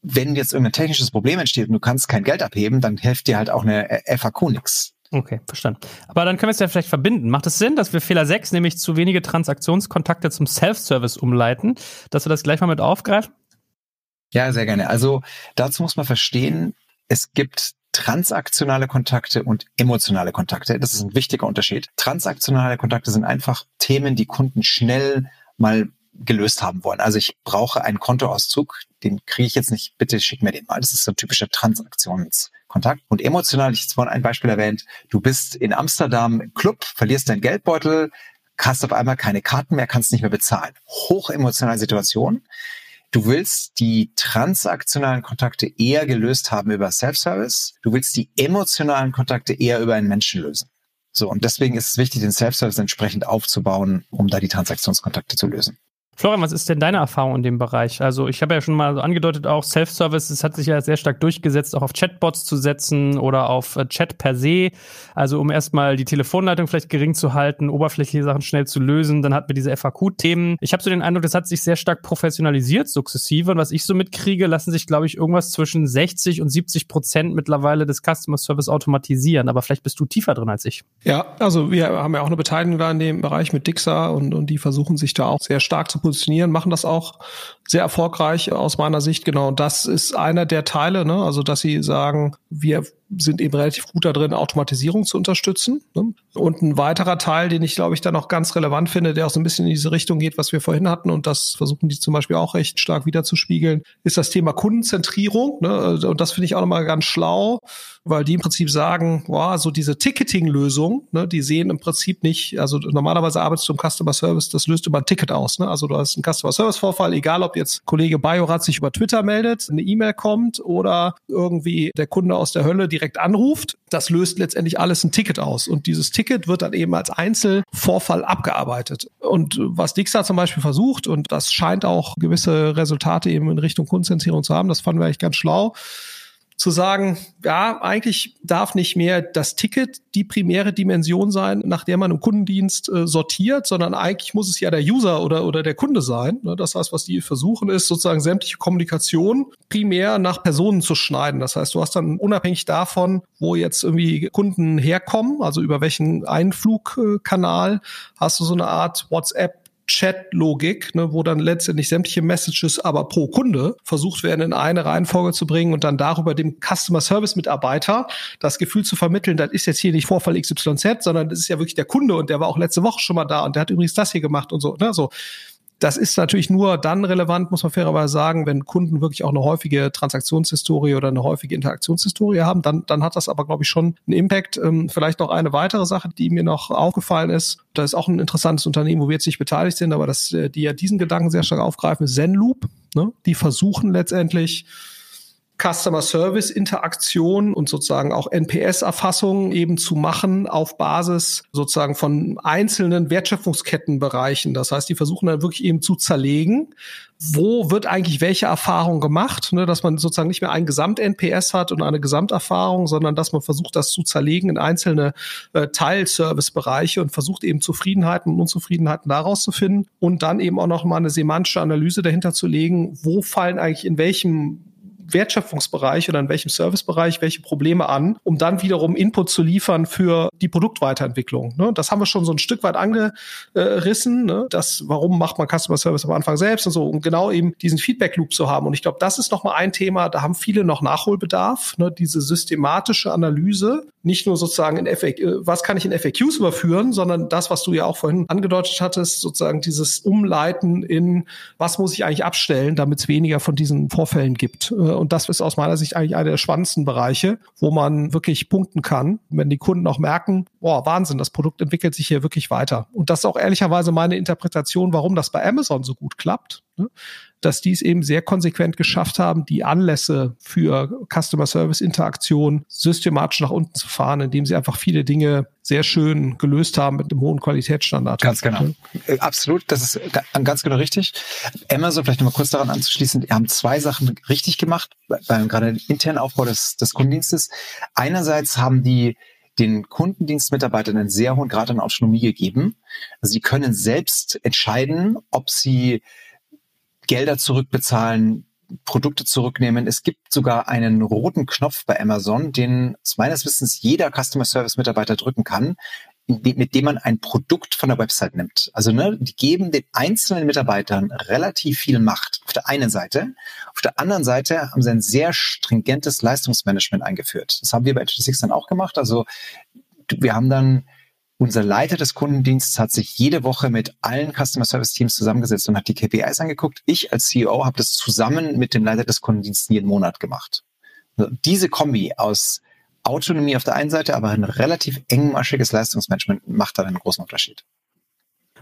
wenn jetzt irgendein technisches Problem entsteht und du kannst kein Geld abheben, dann hilft dir halt auch eine FAQ nix. Okay, verstanden. Aber dann können wir es ja vielleicht verbinden. Macht es Sinn, dass wir Fehler 6, nämlich zu wenige Transaktionskontakte zum Self-Service umleiten, dass wir das gleich mal mit aufgreifen? Ja, sehr gerne. Also dazu muss man verstehen, es gibt transaktionale Kontakte und emotionale Kontakte. Das ist ein wichtiger Unterschied. Transaktionale Kontakte sind einfach Themen, die Kunden schnell mal gelöst haben wollen. Also ich brauche einen Kontoauszug, den kriege ich jetzt nicht, bitte schick mir den mal. Das ist so ein typischer Transaktionskontakt. Und emotional, ich habe vorhin ein Beispiel erwähnt, du bist in Amsterdam im Club, verlierst deinen Geldbeutel, hast auf einmal keine Karten mehr, kannst nicht mehr bezahlen. Hochemotionale Situation. Du willst die transaktionalen Kontakte eher gelöst haben über Self-Service. Du willst die emotionalen Kontakte eher über einen Menschen lösen. So, und deswegen ist es wichtig, den Self-Service entsprechend aufzubauen, um da die Transaktionskontakte zu lösen. Florian, was ist denn deine Erfahrung in dem Bereich? Also ich habe ja schon mal so angedeutet, auch Self-Service, es hat sich ja sehr stark durchgesetzt, auch auf Chatbots zu setzen oder auf äh, Chat per se. Also um erstmal die Telefonleitung vielleicht gering zu halten, oberflächliche Sachen schnell zu lösen. Dann hatten wir diese FAQ-Themen. Ich habe so den Eindruck, das hat sich sehr stark professionalisiert, sukzessive. Und was ich so mitkriege, lassen sich, glaube ich, irgendwas zwischen 60 und 70 Prozent mittlerweile des Customer Service automatisieren. Aber vielleicht bist du tiefer drin als ich. Ja, also wir haben ja auch eine Beteiligung da in dem Bereich mit Dixa und, und die versuchen sich da auch sehr stark zu positionieren, machen das auch sehr erfolgreich aus meiner Sicht. Genau, und das ist einer der Teile, ne? also dass sie sagen, wir sind eben relativ gut da drin, Automatisierung zu unterstützen. Ne? Und ein weiterer Teil, den ich glaube ich da noch ganz relevant finde, der auch so ein bisschen in diese Richtung geht, was wir vorhin hatten, und das versuchen die zum Beispiel auch recht stark wiederzuspiegeln, ist das Thema Kundenzentrierung. Ne? Und das finde ich auch nochmal ganz schlau, weil die im Prinzip sagen, wow, so diese Ticketing-Lösung, ne, die sehen im Prinzip nicht, also normalerweise arbeitest du im Customer Service, das löst über ein Ticket aus. Also du hast einen Customer Service-Vorfall, egal ob jetzt Kollege Bajorat sich über Twitter meldet, eine E-Mail kommt oder irgendwie der Kunde aus der Hölle direkt anruft. Das löst letztendlich alles ein Ticket aus. Und dieses Ticket wird dann eben als Einzelvorfall abgearbeitet. Und was Dixar zum Beispiel versucht, und das scheint auch gewisse Resultate eben in Richtung Kundenzentrierung zu haben, das fanden wir eigentlich ganz schlau, zu sagen, ja, eigentlich darf nicht mehr das Ticket die primäre Dimension sein, nach der man im Kundendienst äh, sortiert, sondern eigentlich muss es ja der User oder, oder der Kunde sein. Ne? Das heißt, was die versuchen, ist sozusagen sämtliche Kommunikation primär nach Personen zu schneiden. Das heißt, du hast dann unabhängig davon, wo jetzt irgendwie Kunden herkommen, also über welchen Einflugkanal, hast du so eine Art WhatsApp Chat-Logik, ne, wo dann letztendlich sämtliche Messages aber pro Kunde versucht werden, in eine Reihenfolge zu bringen und dann darüber dem Customer Service Mitarbeiter das Gefühl zu vermitteln, das ist jetzt hier nicht Vorfall XYZ, sondern das ist ja wirklich der Kunde und der war auch letzte Woche schon mal da und der hat übrigens das hier gemacht und so, ne, so. Das ist natürlich nur dann relevant, muss man fairerweise sagen, wenn Kunden wirklich auch eine häufige Transaktionshistorie oder eine häufige Interaktionshistorie haben. Dann, dann hat das aber, glaube ich, schon einen Impact. Ähm, vielleicht noch eine weitere Sache, die mir noch aufgefallen ist. Da ist auch ein interessantes Unternehmen, wo wir jetzt nicht beteiligt sind, aber das, äh, die ja diesen Gedanken sehr stark aufgreifen, ist Zenloop. Ne? Die versuchen letztendlich, Customer Service Interaktion und sozusagen auch NPS-Erfassung eben zu machen auf Basis sozusagen von einzelnen Wertschöpfungskettenbereichen. Das heißt, die versuchen dann wirklich eben zu zerlegen, wo wird eigentlich welche Erfahrung gemacht, ne, dass man sozusagen nicht mehr ein Gesamt-NPS hat und eine Gesamterfahrung, sondern dass man versucht, das zu zerlegen in einzelne äh, Teilservice-Bereiche und versucht eben Zufriedenheiten und Unzufriedenheiten daraus zu finden und dann eben auch noch mal eine semantische Analyse dahinter zu legen, wo fallen eigentlich in welchem Wertschöpfungsbereich oder in welchem Servicebereich welche Probleme an, um dann wiederum Input zu liefern für die Produktweiterentwicklung. Ne? Das haben wir schon so ein Stück weit angerissen. Ne? Das, warum macht man Customer Service am Anfang selbst und so, um genau eben diesen Feedback Loop zu haben. Und ich glaube, das ist nochmal ein Thema, da haben viele noch Nachholbedarf, ne? diese systematische Analyse, nicht nur sozusagen in FAQ, äh, was kann ich in FAQs überführen, sondern das, was du ja auch vorhin angedeutet hattest, sozusagen dieses Umleiten in, was muss ich eigentlich abstellen, damit es weniger von diesen Vorfällen gibt. Äh, und das ist aus meiner Sicht eigentlich einer der spannendsten Bereiche, wo man wirklich punkten kann, wenn die Kunden auch merken, boah, Wahnsinn, das Produkt entwickelt sich hier wirklich weiter. Und das ist auch ehrlicherweise meine Interpretation, warum das bei Amazon so gut klappt. Ne? dass die es eben sehr konsequent geschafft haben, die Anlässe für Customer Service Interaktion systematisch nach unten zu fahren, indem sie einfach viele Dinge sehr schön gelöst haben mit einem hohen Qualitätsstandard. Ganz genau. Äh, absolut, das ist ganz genau richtig. Amazon, vielleicht nochmal kurz daran anzuschließen, die haben zwei Sachen richtig gemacht, beim gerade internen Aufbau des, des Kundendienstes. Einerseits haben die den Kundendienstmitarbeitern einen sehr hohen Grad an Autonomie gegeben. Also sie können selbst entscheiden, ob sie Gelder zurückbezahlen, Produkte zurücknehmen. Es gibt sogar einen roten Knopf bei Amazon, den meines Wissens jeder Customer Service Mitarbeiter drücken kann, mit dem man ein Produkt von der Website nimmt. Also ne, die geben den einzelnen Mitarbeitern relativ viel Macht auf der einen Seite. Auf der anderen Seite haben sie ein sehr stringentes Leistungsmanagement eingeführt. Das haben wir bei HT6 dann auch gemacht. Also wir haben dann unser Leiter des Kundendienstes hat sich jede Woche mit allen Customer Service Teams zusammengesetzt und hat die KPIs angeguckt. Ich als CEO habe das zusammen mit dem Leiter des Kundendienstes jeden Monat gemacht. Diese Kombi aus Autonomie auf der einen Seite, aber ein relativ engmaschiges Leistungsmanagement macht dann einen großen Unterschied.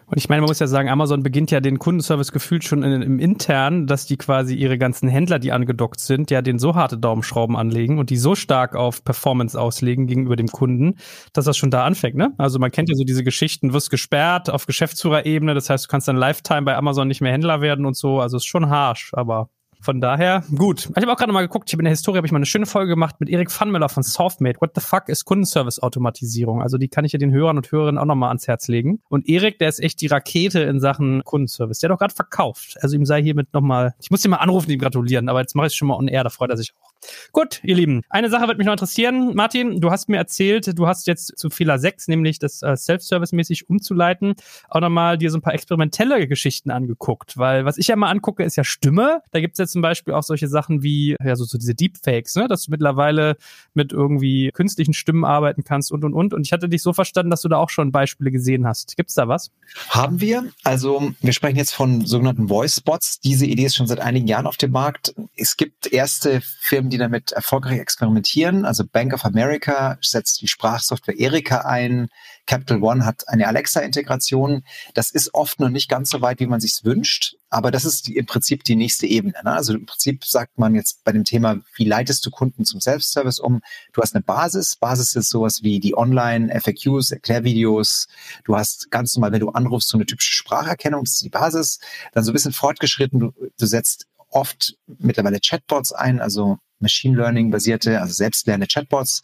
Und ich meine, man muss ja sagen, Amazon beginnt ja den Kundenservice gefühlt schon in, im Intern, dass die quasi ihre ganzen Händler, die angedockt sind, ja den so harte Daumenschrauben anlegen und die so stark auf Performance auslegen gegenüber dem Kunden, dass das schon da anfängt, ne? Also man kennt ja so diese Geschichten, wirst gesperrt auf Geschäftsführerebene, das heißt, du kannst dann Lifetime bei Amazon nicht mehr Händler werden und so, also ist schon harsh, aber von daher, gut. Ich habe auch gerade mal geguckt, ich habe in der Historie habe ich mal eine schöne Folge gemacht mit Erik Pfannmüller von Softmate. What the fuck ist Kundenservice-Automatisierung? Also die kann ich ja den Hörern und Hörerinnen auch nochmal ans Herz legen. Und Erik, der ist echt die Rakete in Sachen Kundenservice. Der hat doch gerade verkauft. Also ihm sei hiermit nochmal, ich muss ihm mal anrufen, ihm gratulieren, aber jetzt mache ich es schon mal on air, da freut er sich auch. Gut, ihr Lieben. Eine Sache wird mich noch interessieren. Martin, du hast mir erzählt, du hast jetzt zu Fehler 6, nämlich das äh, Self-Service-mäßig umzuleiten, auch nochmal dir so ein paar experimentelle Geschichten angeguckt. Weil was ich ja mal angucke, ist ja Stimme. Da gibt's ja zum Beispiel auch solche Sachen wie, ja, so, so diese Deepfakes, ne? dass du mittlerweile mit irgendwie künstlichen Stimmen arbeiten kannst und und und. Und ich hatte dich so verstanden, dass du da auch schon Beispiele gesehen hast. Gibt's da was? Haben wir. Also wir sprechen jetzt von sogenannten Voice-Spots. Diese Idee ist schon seit einigen Jahren auf dem Markt. Es gibt erste Firmen, die damit erfolgreich experimentieren. Also Bank of America setzt die Sprachsoftware Erika ein. Capital One hat eine Alexa-Integration. Das ist oft noch nicht ganz so weit, wie man sich wünscht. Aber das ist die, im Prinzip die nächste Ebene. Ne? Also im Prinzip sagt man jetzt bei dem Thema, wie leitest du Kunden zum Self-Service um? Du hast eine Basis. Basis ist sowas wie die Online-FAQs, Erklärvideos. Du hast ganz normal, wenn du anrufst, so eine typische Spracherkennung, das ist die Basis. Dann so ein bisschen fortgeschritten, du, du setzt oft mittlerweile Chatbots ein, also Machine Learning basierte, also selbstlernende Chatbots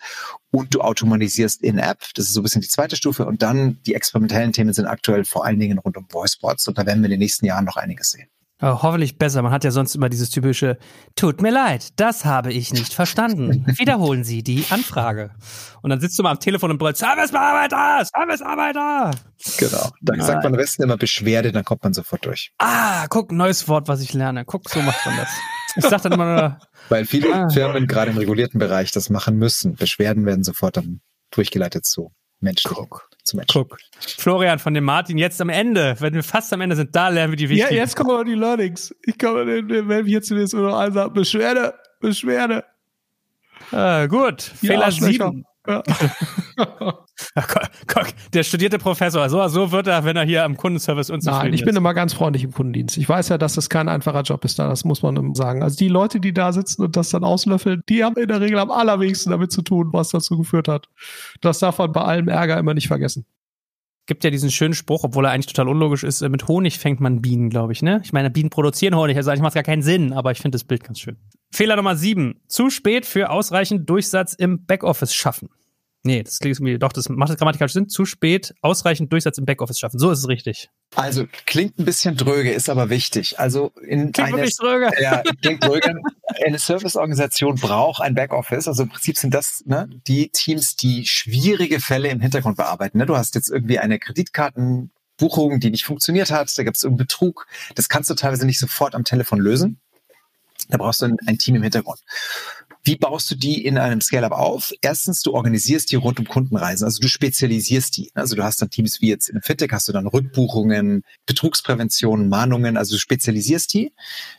und du automatisierst in-App. Das ist so ein bisschen die zweite Stufe. Und dann die experimentellen Themen sind aktuell vor allen Dingen rund um Voicebots. Und da werden wir in den nächsten Jahren noch einiges sehen. Oh, hoffentlich besser. Man hat ja sonst immer dieses typische, tut mir leid, das habe ich nicht verstanden. Wiederholen Sie die Anfrage. Und dann sitzt du mal am Telefon und brüllst, Servicebearbeiter, Servicebearbeiter. Genau. Dann ah. sagt man am besten immer Beschwerde, dann kommt man sofort durch. Ah, guck, neues Wort, was ich lerne. Guck, so macht man das. Ich sag dann immer nur, Weil viele ah. Firmen gerade im regulierten Bereich das machen müssen. Beschwerden werden sofort dann durchgeleitet zu Menschen. Guck. Zu Menschen. Guck. Florian von dem Martin, jetzt am Ende, wenn wir fast am Ende sind, da lernen wir die wichtigen. Ja, jetzt kommen aber die Learnings. Ich komme, wenn wir jetzt nur noch einen sagen, Beschwerde, Beschwerde. Ah, gut. Fehler 7. Ja. der studierte Professor, so, so wird er, wenn er hier am Kundenservice unzufrieden Nein, ich bin immer ganz freundlich im Kundendienst. Ich weiß ja, dass das kein einfacher Job ist da, das muss man sagen. Also die Leute, die da sitzen und das dann auslöffeln, die haben in der Regel am allerwenigsten damit zu tun, was dazu geführt hat. Das darf man bei allem Ärger immer nicht vergessen gibt ja diesen schönen Spruch, obwohl er eigentlich total unlogisch ist, äh, mit Honig fängt man Bienen, glaube ich, ne? Ich meine, Bienen produzieren Honig, also eigentlich macht gar keinen Sinn, aber ich finde das Bild ganz schön. Fehler Nummer sieben. Zu spät für ausreichend Durchsatz im Backoffice schaffen. Nee, das klingt irgendwie, doch, das macht das grammatikalisch Sinn. Zu spät ausreichend Durchsatz im Backoffice schaffen. So ist es richtig. Also klingt ein bisschen dröge, ist aber wichtig. Also in klingt eine, dröge. Ja, klingt dröge. eine Serviceorganisation braucht ein Backoffice. Also im Prinzip sind das ne, die Teams, die schwierige Fälle im Hintergrund bearbeiten. Ne? Du hast jetzt irgendwie eine Kreditkartenbuchung, die nicht funktioniert hat. Da gibt es irgendeinen Betrug. Das kannst du teilweise nicht sofort am Telefon lösen. Da brauchst du ein, ein Team im Hintergrund. Wie baust du die in einem Scale-Up auf? Erstens, du organisierst die rund um Kundenreisen, also du spezialisierst die. Also du hast dann Teams wie jetzt in Fintech, hast du dann Rückbuchungen, Betrugsprävention, Mahnungen, also du spezialisierst die.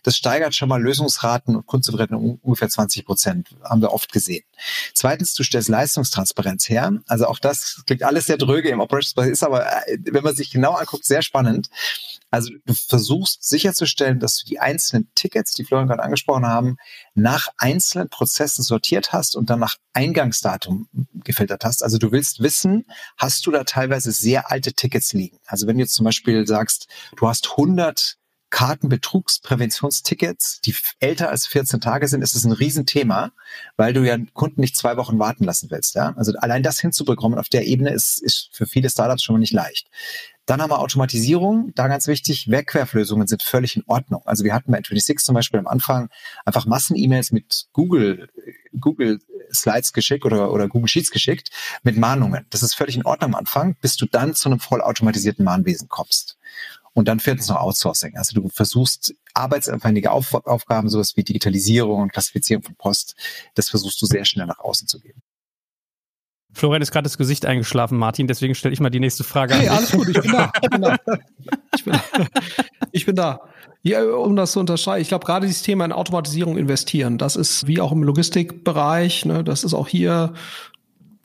Das steigert schon mal Lösungsraten und Kundenzufriedenheit um ungefähr 20 Prozent, haben wir oft gesehen. Zweitens, du stellst Leistungstransparenz her. Also auch das klingt alles sehr dröge im Operations, ist aber, äh, wenn man sich genau anguckt, sehr spannend. Also du versuchst sicherzustellen, dass du die einzelnen Tickets, die Florian gerade angesprochen haben, nach einzelnen Prozessen sortiert hast und dann nach Eingangsdatum gefiltert hast. Also du willst wissen, hast du da teilweise sehr alte Tickets liegen? Also wenn du jetzt zum Beispiel sagst, du hast 100 Kartenbetrugspräventionstickets, die älter als 14 Tage sind, ist es ein Riesenthema, weil du ja Kunden nicht zwei Wochen warten lassen willst. Ja? Also allein das hinzubekommen auf der Ebene ist, ist für viele Startups schon mal nicht leicht. Dann haben wir Automatisierung, da ganz wichtig, Wegwerflösungen sind völlig in Ordnung. Also wir hatten bei N26 zum Beispiel am Anfang einfach Massen-E-Mails mit Google, Google Slides geschickt oder, oder Google Sheets geschickt mit Mahnungen. Das ist völlig in Ordnung am Anfang, bis du dann zu einem vollautomatisierten Mahnwesen kommst. Und dann viertens noch Outsourcing. Also du versuchst arbeitsaufwendige Auf Aufgaben, sowas wie Digitalisierung und Klassifizierung von Post, das versuchst du sehr schnell nach außen zu geben. Florian ist gerade das Gesicht eingeschlafen, Martin, deswegen stelle ich mal die nächste Frage hey, an. alles gut, ich bin da. Ich bin da. Ich bin, ich bin da. Ja, um das zu unterscheiden, ich glaube, gerade dieses Thema in Automatisierung investieren, das ist wie auch im Logistikbereich, ne, das ist auch hier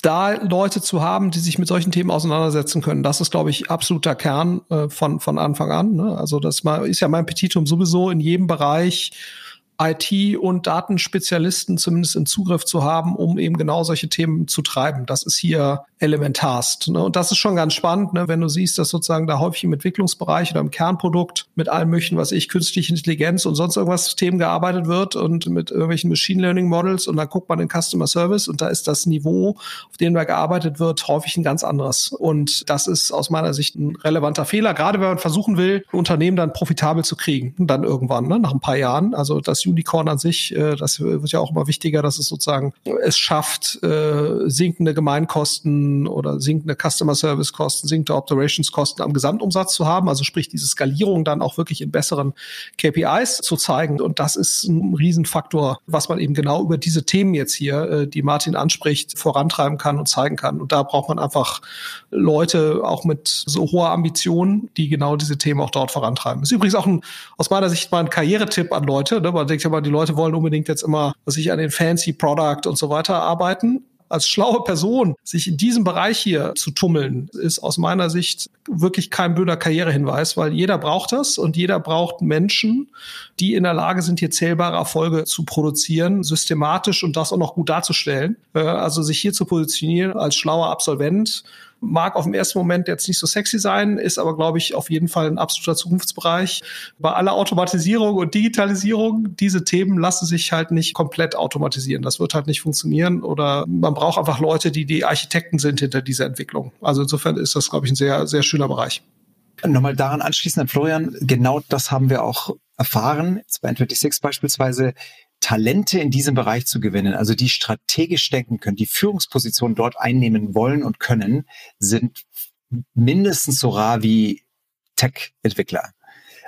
da Leute zu haben, die sich mit solchen Themen auseinandersetzen können, das ist, glaube ich, absoluter Kern äh, von, von Anfang an. Ne? Also das ist ja mein Petitum sowieso in jedem Bereich IT- und Datenspezialisten zumindest in Zugriff zu haben, um eben genau solche Themen zu treiben. Das ist hier elementarst. Ne? Und das ist schon ganz spannend, ne? wenn du siehst, dass sozusagen da häufig im Entwicklungsbereich oder im Kernprodukt mit allem möglichen, was ich, künstliche Intelligenz und sonst irgendwas Themen gearbeitet wird und mit irgendwelchen Machine Learning Models und dann guckt man in Customer Service und da ist das Niveau, auf dem da gearbeitet wird, häufig ein ganz anderes. Und das ist aus meiner Sicht ein relevanter Fehler, gerade wenn man versuchen will, ein Unternehmen dann profitabel zu kriegen, dann irgendwann, ne? nach ein paar Jahren. Also das Unicorn an sich, äh, das wird ja auch immer wichtiger, dass es sozusagen es schafft, äh, sinkende Gemeinkosten oder sinkende Customer Service Kosten, sinkende Operations Kosten am Gesamtumsatz zu haben, also sprich diese Skalierung dann auch wirklich in besseren KPIs zu zeigen. Und das ist ein Riesenfaktor, was man eben genau über diese Themen jetzt hier, äh, die Martin anspricht, vorantreiben kann und zeigen kann. Und da braucht man einfach Leute auch mit so hoher Ambition, die genau diese Themen auch dort vorantreiben. ist übrigens auch ein, aus meiner Sicht mal ein Karrieretipp an Leute, ne, weil ich aber, die Leute wollen unbedingt jetzt immer, dass ich an den fancy Product und so weiter arbeiten als schlaue Person sich in diesem Bereich hier zu tummeln, ist aus meiner Sicht wirklich kein blöder Karrierehinweis, weil jeder braucht das und jeder braucht Menschen, die in der Lage sind, hier zählbare Erfolge zu produzieren, systematisch und das auch noch gut darzustellen. Äh, also sich hier zu positionieren als schlauer Absolvent mag auf den ersten Moment jetzt nicht so sexy sein, ist aber, glaube ich, auf jeden Fall ein absoluter Zukunftsbereich. Bei aller Automatisierung und Digitalisierung, diese Themen lassen sich halt nicht komplett automatisieren. Das wird halt nicht funktionieren oder man braucht einfach Leute, die die Architekten sind hinter dieser Entwicklung. Also insofern ist das, glaube ich, ein sehr, sehr schöner Bereich. Nochmal daran anschließend, Florian, genau das haben wir auch erfahren, jetzt bei N26 beispielsweise, Talente in diesem Bereich zu gewinnen, also die strategisch denken können, die Führungspositionen dort einnehmen wollen und können, sind mindestens so rar wie Tech-Entwickler.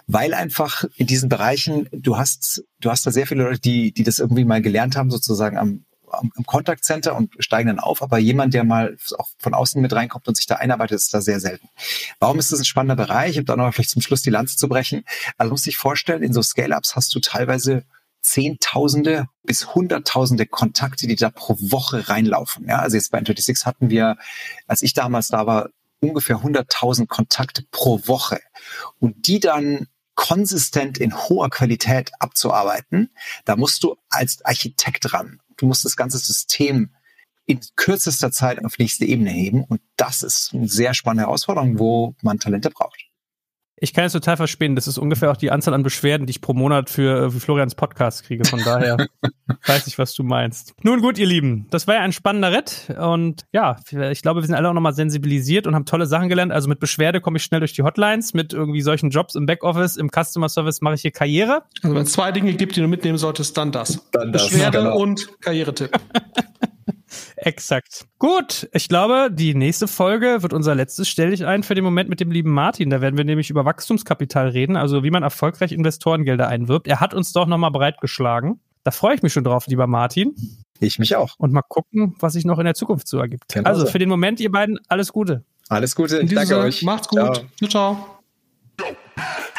Weil einfach in diesen Bereichen, du hast, du hast da sehr viele Leute, die, die das irgendwie mal gelernt haben, sozusagen am, am, am Contact Center und steigen dann auf, aber jemand, der mal auch von außen mit reinkommt und sich da einarbeitet, ist da sehr selten. Warum ist das ein spannender Bereich? Um da noch vielleicht zum Schluss die Lanze zu brechen. Also muss sich vorstellen, in so Scale-Ups hast du teilweise Zehntausende bis Hunderttausende Kontakte, die da pro Woche reinlaufen. Ja, also jetzt bei N26 hatten wir, als ich damals da war, ungefähr 100.000 Kontakte pro Woche. Und die dann konsistent in hoher Qualität abzuarbeiten, da musst du als Architekt ran. Du musst das ganze System in kürzester Zeit auf nächste Ebene heben. Und das ist eine sehr spannende Herausforderung, wo man Talente braucht. Ich kann es total verstehen. Das ist ungefähr auch die Anzahl an Beschwerden, die ich pro Monat für, äh, für Florians Podcast kriege. Von daher weiß ich, was du meinst. Nun gut, ihr Lieben, das war ja ein spannender Ritt. Und ja, ich glaube, wir sind alle auch nochmal sensibilisiert und haben tolle Sachen gelernt. Also mit Beschwerde komme ich schnell durch die Hotlines. Mit irgendwie solchen Jobs im Backoffice, im Customer Service mache ich hier Karriere. Also wenn es zwei Dinge gibt, die du mitnehmen solltest, dann das. Dann das Beschwerde genau. und Karrieretipp. Exakt. Gut, ich glaube, die nächste Folge wird unser letztes Stell dich ein für den Moment mit dem lieben Martin. Da werden wir nämlich über Wachstumskapital reden, also wie man erfolgreich Investorengelder einwirbt. Er hat uns doch nochmal bereitgeschlagen. Da freue ich mich schon drauf, lieber Martin. Ich mich auch. Und mal gucken, was sich noch in der Zukunft so ergibt. Genau also für den Moment, ihr beiden, alles Gute. Alles Gute. Danke Sinne, euch. Macht's gut. Ciao. ciao.